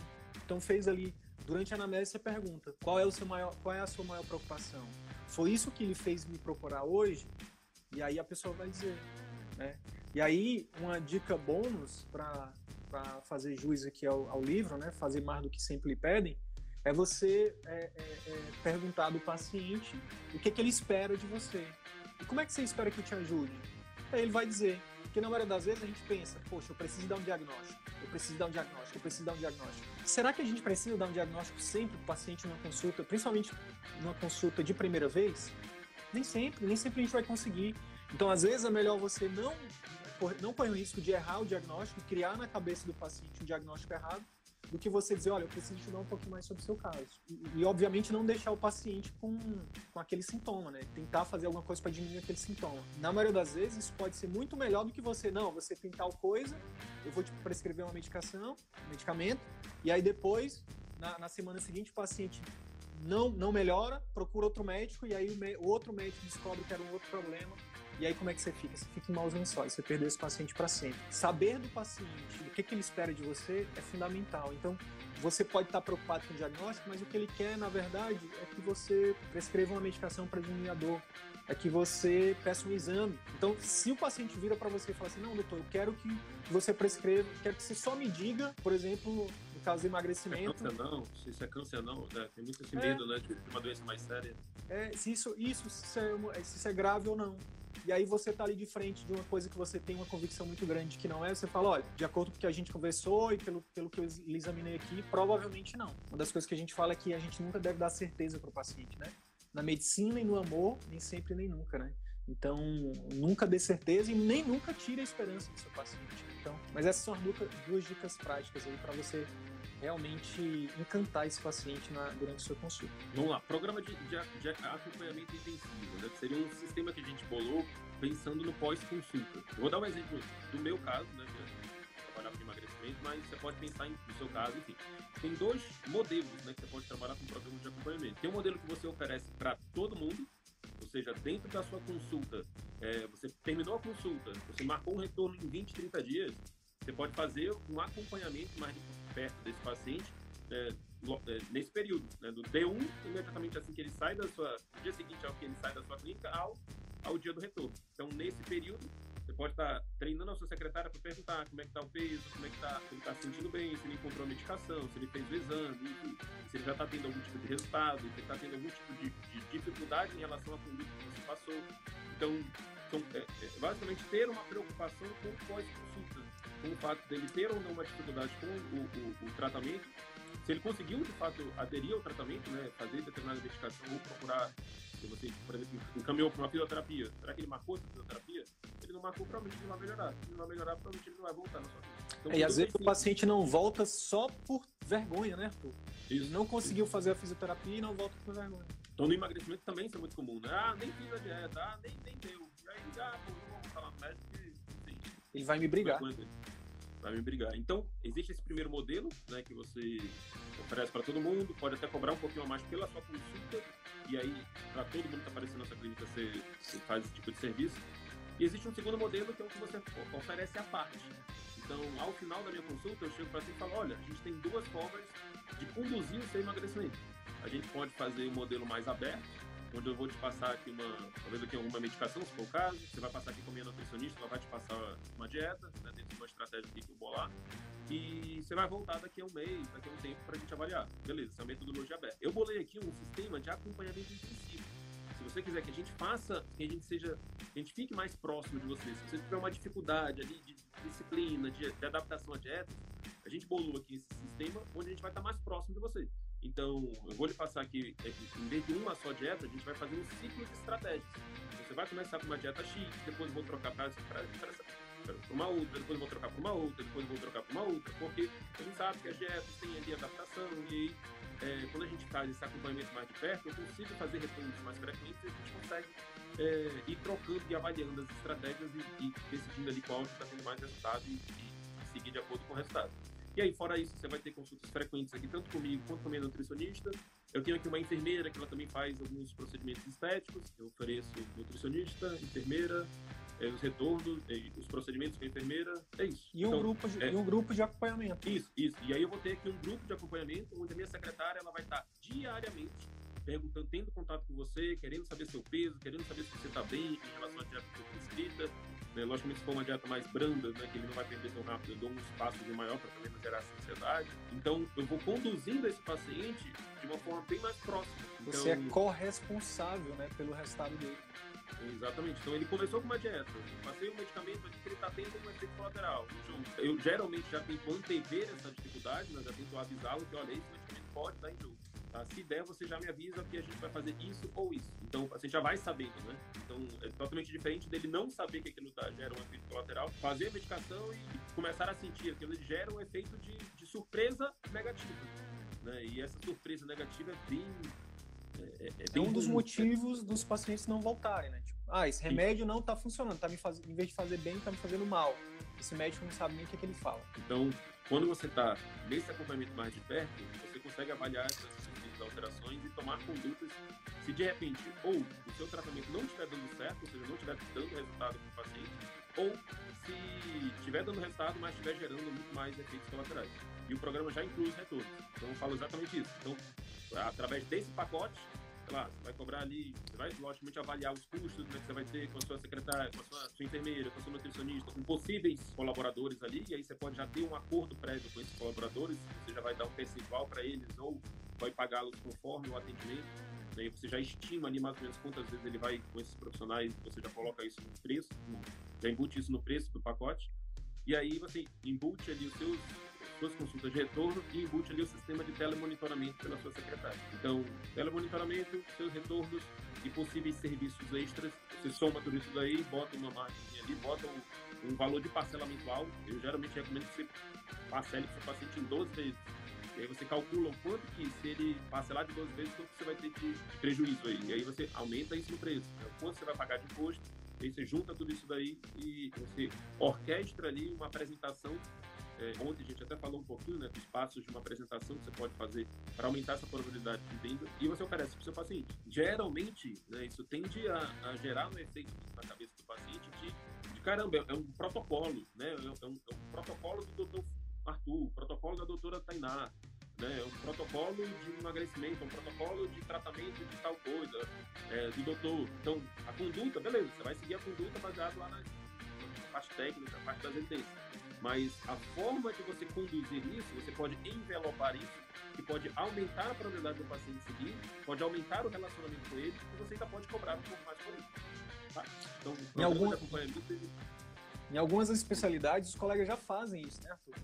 Então, fez ali, durante a anamnese, você pergunta: qual é, o seu maior, qual é a sua maior preocupação? Foi isso que ele fez me procurar hoje? E aí a pessoa vai dizer. Né? E aí, uma dica bônus para fazer juízo aqui ao, ao livro, né? fazer mais do que sempre lhe pedem, é você é, é, é perguntar do paciente o que, que ele espera de você. E como é que você espera que te ajude? Aí ele vai dizer. Porque na maioria das vezes a gente pensa, poxa, eu preciso dar um diagnóstico, eu preciso dar um diagnóstico, eu preciso dar um diagnóstico. Será que a gente precisa dar um diagnóstico sempre para o paciente numa consulta, principalmente numa consulta de primeira vez? Nem sempre, nem sempre a gente vai conseguir. Então, às vezes, é melhor você não, não correr o risco de errar o diagnóstico, criar na cabeça do paciente um diagnóstico errado, do que você dizer, olha, eu preciso estudar um pouquinho mais sobre o seu caso. E, e, obviamente, não deixar o paciente com, com aquele sintoma, né? Tentar fazer alguma coisa para diminuir aquele sintoma. Na maioria das vezes, isso pode ser muito melhor do que você, não, você tem tal coisa, eu vou te prescrever uma medicação, um medicamento, e aí depois, na, na semana seguinte, o paciente não, não melhora, procura outro médico, e aí o, o outro médico descobre que era um outro problema, e aí como é que você fica? Você fica em maus lençóis, você perdeu esse paciente para sempre. Saber do paciente, o que, que ele espera de você é fundamental. Então, você pode estar preocupado com o diagnóstico, mas o que ele quer, na verdade, é que você prescreva uma medicação para diminuir a dor, é que você peça um exame. Então, se o paciente vira para você e fala assim, não, doutor, eu quero que você prescreva, quero que você só me diga, por exemplo, no caso do emagrecimento. Se é câncer não, se isso é câncer não, né? tem muito esse medo, é, né, de uma doença mais séria. É, se isso, isso se, é, se isso é grave ou não. E aí você tá ali de frente de uma coisa que você tem uma convicção muito grande que não é, você fala, olha, de acordo com o que a gente conversou e pelo, pelo que eu examinei aqui, provavelmente não. Uma das coisas que a gente fala é que a gente nunca deve dar certeza para o paciente, né? Na medicina e no amor, nem sempre nem nunca, né? Então, nunca dê certeza e nem nunca tire a esperança do seu paciente. Então, mas essas são as duas dicas práticas aí para você realmente encantar esse paciente na, durante a sua consulta. Vamos lá, programa de, de, de acompanhamento intensivo, né? seria um sistema que a gente bolou pensando no pós-consulta. Vou dar um exemplo do meu caso, né? Trabalhava com emagrecimento, mas você pode pensar em, no seu caso, enfim. Tem dois modelos né, que você pode trabalhar com programa de acompanhamento. Tem um modelo que você oferece para todo mundo, ou seja, dentro da sua consulta, é, você terminou a consulta, você marcou um retorno em 20, 30 dias, você pode fazer um acompanhamento mais perto desse paciente é, é, nesse período, né, do D1, imediatamente assim que ele sai da sua, dia seguinte ao que ele sai da sua clínica, ao, ao dia do retorno. Então, nesse período, você pode estar treinando a sua secretária para perguntar como é que está o peso, como é que está, se ele está se sentindo bem, se ele encontrou a medicação, se ele fez o exame, enfim, se ele já está tendo algum tipo de resultado, se ele está tendo algum tipo de, de, dificuldade em relação à conduta que você passou. Então, são, é, é, basicamente ter uma preocupação com o pós-consulta com o fato dele ter ou não uma dificuldade com o, o, o tratamento, se ele conseguiu de fato aderir ao tratamento, né, fazer determinada medicação ou procurar, se você, por exemplo, encaminhou para uma fisioterapia, será que ele marcou essa fisioterapia? Ele não marcou, provavelmente ele não vai melhorar. Se ele não vai melhorar, provavelmente ele não vai voltar na sua vida. Então, é, e às vezes o paciente não volta só por vergonha, né, Arthur? Isso. Ele não conseguiu fazer a fisioterapia e não volta por vergonha. Então no emagrecimento também isso é muito comum, né? Ah, nem fiz a dieta, ah, nem, nem deu. Ele vai me brigar vai me brigar. Então, existe esse primeiro modelo, né, que você oferece para todo mundo, pode até cobrar um pouquinho a mais pela sua consulta, e aí, para todo mundo que está aparecendo na sua clínica, você, você, faz esse tipo de serviço. E existe um segundo modelo, que é o que você oferece à parte. Então, ao final da minha consulta, eu chego para você e falo, olha, a gente tem duas formas de conduzir o seu emagrecimento. A gente pode fazer um modelo mais aberto, onde eu vou te passar aqui uma, talvez aqui alguma medicação, se for o caso, você vai passar aqui com a minha nutricionista, ela vai te passar uma dieta, né, dentro de uma estratégia que eu bolar, e você vai voltar daqui a um mês, daqui a um tempo para a gente avaliar. Beleza, essa é a metodologia aberta. Eu bolei aqui um sistema de acompanhamento intensivo. Se você quiser que a gente faça, que a gente seja, que a gente fique mais próximo de você, se você tiver uma dificuldade ali de disciplina, de, de adaptação à dieta, a gente bolou aqui esse sistema onde a gente vai estar mais próximo de você. Então, eu vou lhe passar aqui, é em vez de uma só dieta, a gente vai fazer um ciclo de estratégias. Você vai começar com uma dieta X, depois vou trocar para uma outra, depois vou trocar para uma outra, depois vou trocar para uma outra, porque a gente sabe que as dietas têm ali adaptação e aí, é, quando a gente faz esse acompanhamento mais de perto, eu consigo fazer retornos mais frequentes e a gente consegue é, ir trocando e avaliando as estratégias e, e decidindo ali qual está tendo mais resultado e, e seguir de acordo com o resultado. E aí, fora isso, você vai ter consultas frequentes aqui, tanto comigo quanto com a minha nutricionista. Eu tenho aqui uma enfermeira que ela também faz alguns procedimentos estéticos. Eu ofereço nutricionista, enfermeira, é, os retornos, é, os procedimentos com a enfermeira. É isso. E um, então, grupo de, é, e um grupo de acompanhamento. Isso, isso. E aí eu vou ter aqui um grupo de acompanhamento onde a minha secretária ela vai estar diariamente perguntando, tendo contato com você, querendo saber seu peso, querendo saber se você está bem em relação à dieta que foi prescrita, né? Logicamente, se for uma dieta mais branda, né, que ele não vai perder tão rápido, eu dou um espaço de maior para também não gerar ansiedade. Então, eu vou conduzindo esse paciente de uma forma bem mais próxima. Então, Você é corresponsável né, pelo resultado dele. Exatamente. Então ele começou com uma dieta, passei um medicamento aqui que ele está tendo um efeito colateral. Eu geralmente já tento antever essa dificuldade, né? já tento avisá-lo que olha, esse medicamento pode dar enjoo. Tá? Se der, você já me avisa que a gente vai fazer isso ou isso. Então, você já vai sabendo, né? Então, é totalmente diferente dele não saber que aquilo tá, gera um efeito colateral, fazer a medicação e começar a sentir aquilo, ele gera um efeito de, de surpresa negativa. Né? E essa surpresa negativa é bem é, é, é, um dos motivos dos pacientes não voltarem, né? Tipo, ah, esse remédio não tá funcionando, tá me faz... em vez de fazer bem, tá me fazendo mal. Esse médico não sabe nem o que, é que ele fala. Então, quando você tá nesse acompanhamento mais de perto, você consegue avaliar essas e tomar condutas se de repente ou o seu tratamento não estiver dando certo, ou seja, não estiver dando resultado para o paciente, ou se estiver dando resultado, mas estiver gerando muito mais efeitos colaterais. E o programa já inclui os retornos. Então eu falo exatamente isso. Então, através desse pacote, lá, você vai cobrar ali, você vai logicamente avaliar os custos né, que você vai ter com a sua secretária, com a sua, sua enfermeira, com a sua nutricionista, com possíveis colaboradores ali, e aí você pode já ter um acordo prévio com esses colaboradores, você já vai dar um percentual para eles ou vai pagá-los conforme o atendimento. Né, você já estima ali mais ou menos quantas vezes ele vai com esses profissionais, você já coloca isso no preço, já embute isso no preço do pacote. E aí você embute ali os seus suas consultas de retorno e embute ali o sistema de telemonitoramento pela sua secretária. Então, telemonitoramento, seus retornos e possíveis serviços extras, você soma tudo isso daí, bota uma margem ali, bota um, um valor de parcelamento alto. Eu geralmente recomendo que você parcele para o seu paciente em 12 vezes. E aí você calcula o quanto que, se ele parcelar de 12 vezes, quanto você vai ter de prejuízo aí. E aí você aumenta isso no preço. Então, quanto você vai pagar de imposto, aí você junta tudo isso daí e você orquestra ali uma apresentação é, ontem a gente até falou um pouquinho né, dos passos de uma apresentação que você pode fazer para aumentar essa probabilidade de venda e você oferece para o seu paciente. Geralmente, né, isso tende a, a, gerar um efeito na cabeça do paciente de, de caramba, é um protocolo, né, é, um, é um é protocolo do doutor Arthur, protocolo da doutora Tainá, né? É um protocolo de emagrecimento, é um protocolo de tratamento de tal coisa, é, do doutor. Então, a conduta, beleza, você vai seguir a conduta baseada lá na, na parte técnica, na parte das evidências. Mas a forma de você conduzir isso, você pode envelopar isso, que pode aumentar a probabilidade do paciente seguir, pode aumentar o relacionamento com ele, e você ainda pode cobrar um pouco mais por isso. Tá? Então, em, algum... em algumas especialidades, os colegas já fazem isso, né, Arthur?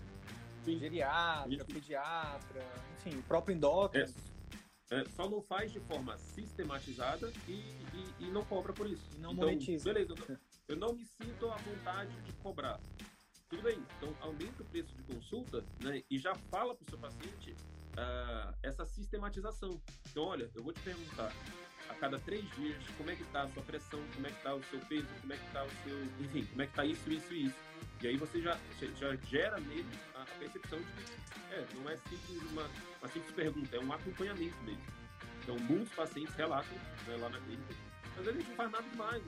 Sim. Geriatra, isso. pediatra, enfim, o próprio endócrino. É, é, só não faz de forma sistematizada e, e, e não cobra por isso. E não então, monetiza. Beleza, eu não, (laughs) eu não me sinto à vontade de cobrar tudo bem, então aumenta o preço de consulta né, e já fala para o seu paciente uh, essa sistematização. Então, olha, eu vou te perguntar a cada três dias como é que está a sua pressão, como é que está o seu peso, como é que está o seu... Enfim, como é que está isso, isso e isso. E aí você já, já gera nele a, percepção de que é, não é simples uma, uma simples pergunta, é um acompanhamento mesmo. Então, muitos pacientes relatam né, lá na clínica a gente não faz nada demais,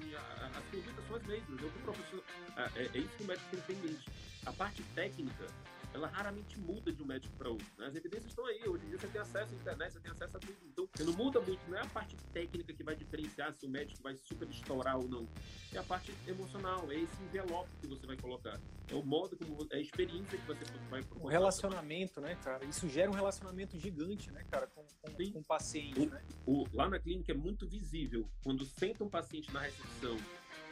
as condutas são as mesmas. Eu, professor, é, é, isso que o médico tem em mente. A parte técnica, ela raramente muda de um médico para outro. Né? As evidências estão aí, hoje em dia você tem acesso à internet, você tem acesso a tudo. Então, você não muda muito, não é a parte técnica que vai diferenciar se o médico vai super estourar ou não. É a parte emocional, é esse envelope que você vai colocar. É o modo como é a experiência que você vai proporcionar. O relacionamento, né, cara? Isso gera um relacionamento gigante, né, cara, com, com, com o paciente, o, né? O, lá na clínica é muito visível quando senta um paciente na recepção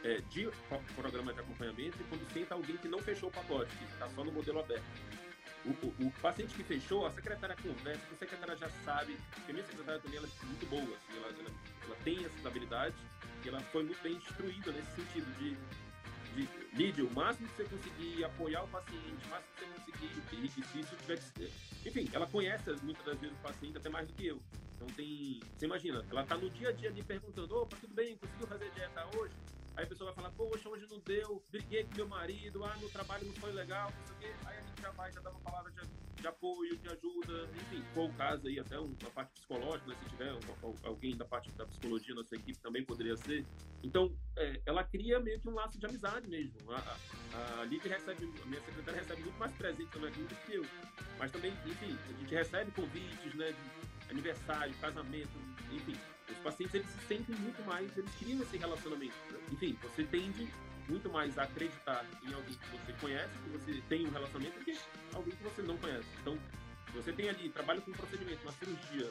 é, de programa de acompanhamento e quando senta alguém que não fechou o pacote, que está só no modelo aberto. O, o, o, paciente que fechou, a secretária conversa, a secretária já sabe, porque a minha secretária também ela é muito boa, assim, ela, ela, ela, tem essas habilidades e ela foi muito bem instruída nesse sentido de, de o máximo que você conseguir apoiar o paciente, o máximo que você conseguir, e, se isso tiver que Enfim, ela conhece muitas das vezes o paciente até mais do que eu. Então tem. Você imagina, ela tá no dia a dia ali perguntando, opa, tudo bem, conseguiu fazer dieta hoje? Aí a pessoa vai falar, poxa, hoje não deu, briguei com meu marido, ah, meu trabalho não foi legal, não sei o quê. Aí a gente já vai, já dá uma palavra de, de apoio, de ajuda, enfim. For o caso aí, até uma parte psicológica, né, se tiver alguém da parte da psicologia na sua equipe também poderia ser. Então, é, ela cria meio que um laço de amizade mesmo. A, a, a recebe, a minha secretária recebe muito mais presentes na minha do que eu. Mas também, enfim, a gente recebe convites, né, de aniversário, casamento, enfim os pacientes eles se sentem muito mais, eles criam esse relacionamento. Enfim, você tende muito mais a acreditar em alguém que você conhece, que você tem um relacionamento, do que alguém que você não conhece. Então, você tem ali, trabalha com um procedimento, uma cirurgia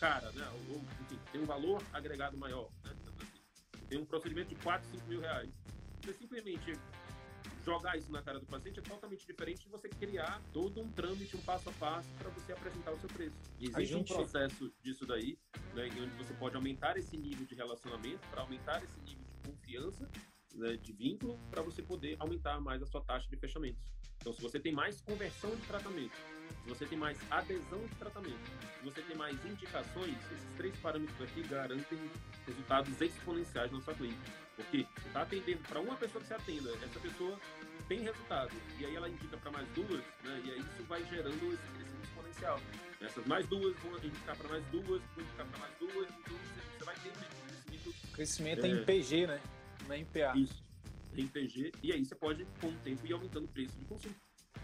cara, né? Ou, enfim, tem um valor agregado maior, né? Tem um procedimento de 4, 5 mil reais. Você simplesmente jogar isso na cara do paciente é totalmente diferente de você criar todo um trâmite, um passo a passo para você apresentar o seu preço. E existe gente... um processo disso daí, né, onde você pode aumentar esse nível de relacionamento, para aumentar esse nível confiança, né, de vínculo, para você poder aumentar mais a sua taxa de fechamentos. Então, se você tem mais conversão de tratamento, se você tem mais adesão de tratamento, se você tem mais indicações, esses três parâmetros aqui garantem resultados exponenciais na sua clínica. Porque você está atendendo para uma pessoa que você atenda, essa pessoa tem resultado. E aí ela indica para mais duas, né? E aí isso vai gerando esse crescimento exponencial. Essas mais duas vão indicar para mais duas, vão indicar para mais duas, então você, vai ter um crescimento. Crescimento é, em PG, né? Não é em PA. Isso, em PG. E aí você pode, com o tempo, ir aumentando o preço de consulta.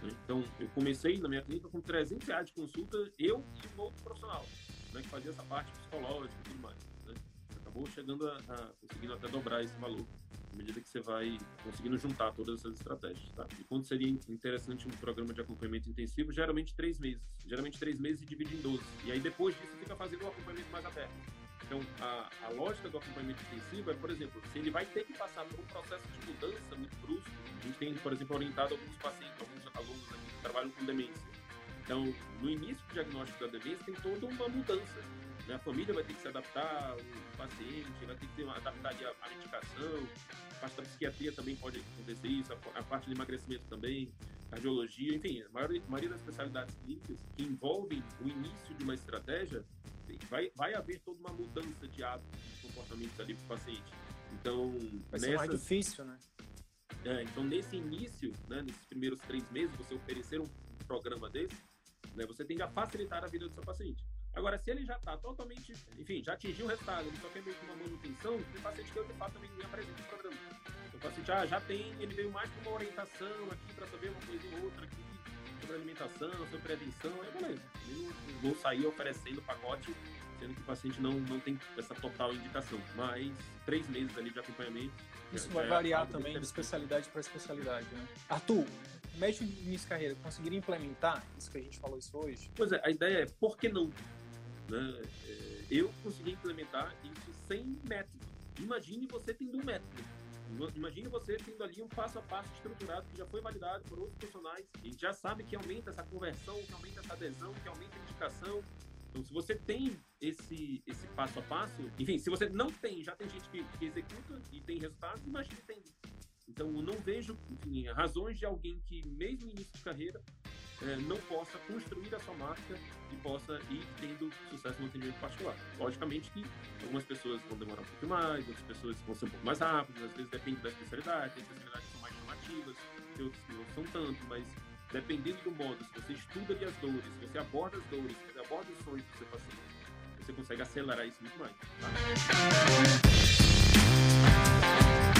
Né? Então, eu comecei na minha clínica com 300 reais de consulta, eu e um outro profissional, né, que fazia essa parte psicológica e tudo mais. ou chegando a, a conseguindo até dobrar esse valor à medida que você vai conseguindo juntar todas essas estratégias. Tá? E quando seria interessante um programa de acompanhamento intensivo? Geralmente três meses. Geralmente três meses e divide em 12. E aí depois disso fica fazendo um acompanhamento mais aberto. Então, a, a lógica do acompanhamento intensivo é, por exemplo, se ele vai ter que passar por um processo de mudança muito brusco, a gente tem, por exemplo, orientado alguns pacientes, alguns alunos aqui que trabalham com demência. Então, no início do diagnóstico da demência, tem toda uma mudança né? A família vai ter que se adaptar, o paciente vai ter que se adaptar à medicação, a parte da psiquiatria também pode acontecer isso, a, parte de emagrecimento também, cardiologia, enfim, a maioria, a maioria das especialidades clínicas que envolvem o início de uma estratégia, vai, vai haver toda uma mudança de hábitos, de comportamentos ali para o paciente. Então, vai ser mais difícil, né? É, então, nesse início, né, nesses primeiros três meses, você oferecer um programa desse, né, você tende a facilitar a vida do seu paciente. Agora, se ele já está totalmente, enfim, já atingiu o resultado, ele só quer meio que uma manutenção, tem paciente que eu de fato também nem apresento o programa. Então, o paciente ah, já tem, ele veio mais com uma orientação aqui para saber uma coisa ou outra aqui sobre alimentação, sobre prevenção, é beleza. Eu não vou sair oferecendo pacote, sendo que o paciente não, não tem essa total indicação. Mas três meses ali de acompanhamento. Isso vai é variar também de especialidade para especialidade, né? Arthur, médico de início de carreira conseguiria implementar isso que a gente falou isso hoje? Pois é, a ideia é por que não? Né? É, eu consegui implementar isso sem método. Imagine você tendo um método. Imagine você tendo ali um passo a passo estruturado que já foi validado por outros profissionais e já sabe que aumenta essa conversão, que aumenta essa adesão, que aumenta a indicação. Então, se você tem esse, esse passo a passo, enfim, se você não tem, já tem gente que, que executa e tem resultados, imagine tendo. Então, eu não vejo enfim, razões de alguém que, mesmo no início de carreira, é, não possa construir a sua marca e possa ir tendo sucesso no atendimento particular. Logicamente que algumas pessoas vão demorar um pouco mais, outras pessoas vão ser um pouco mais rápidas, às vezes depende da especialidade, tem especialidades que são mais chamativas, tem outras que não são tanto, mas dependendo do modo, se você estuda ali as dores, se você aborda as dores, se você aborda os sonhos do seu paciente, você consegue acelerar isso muito mais. Tá?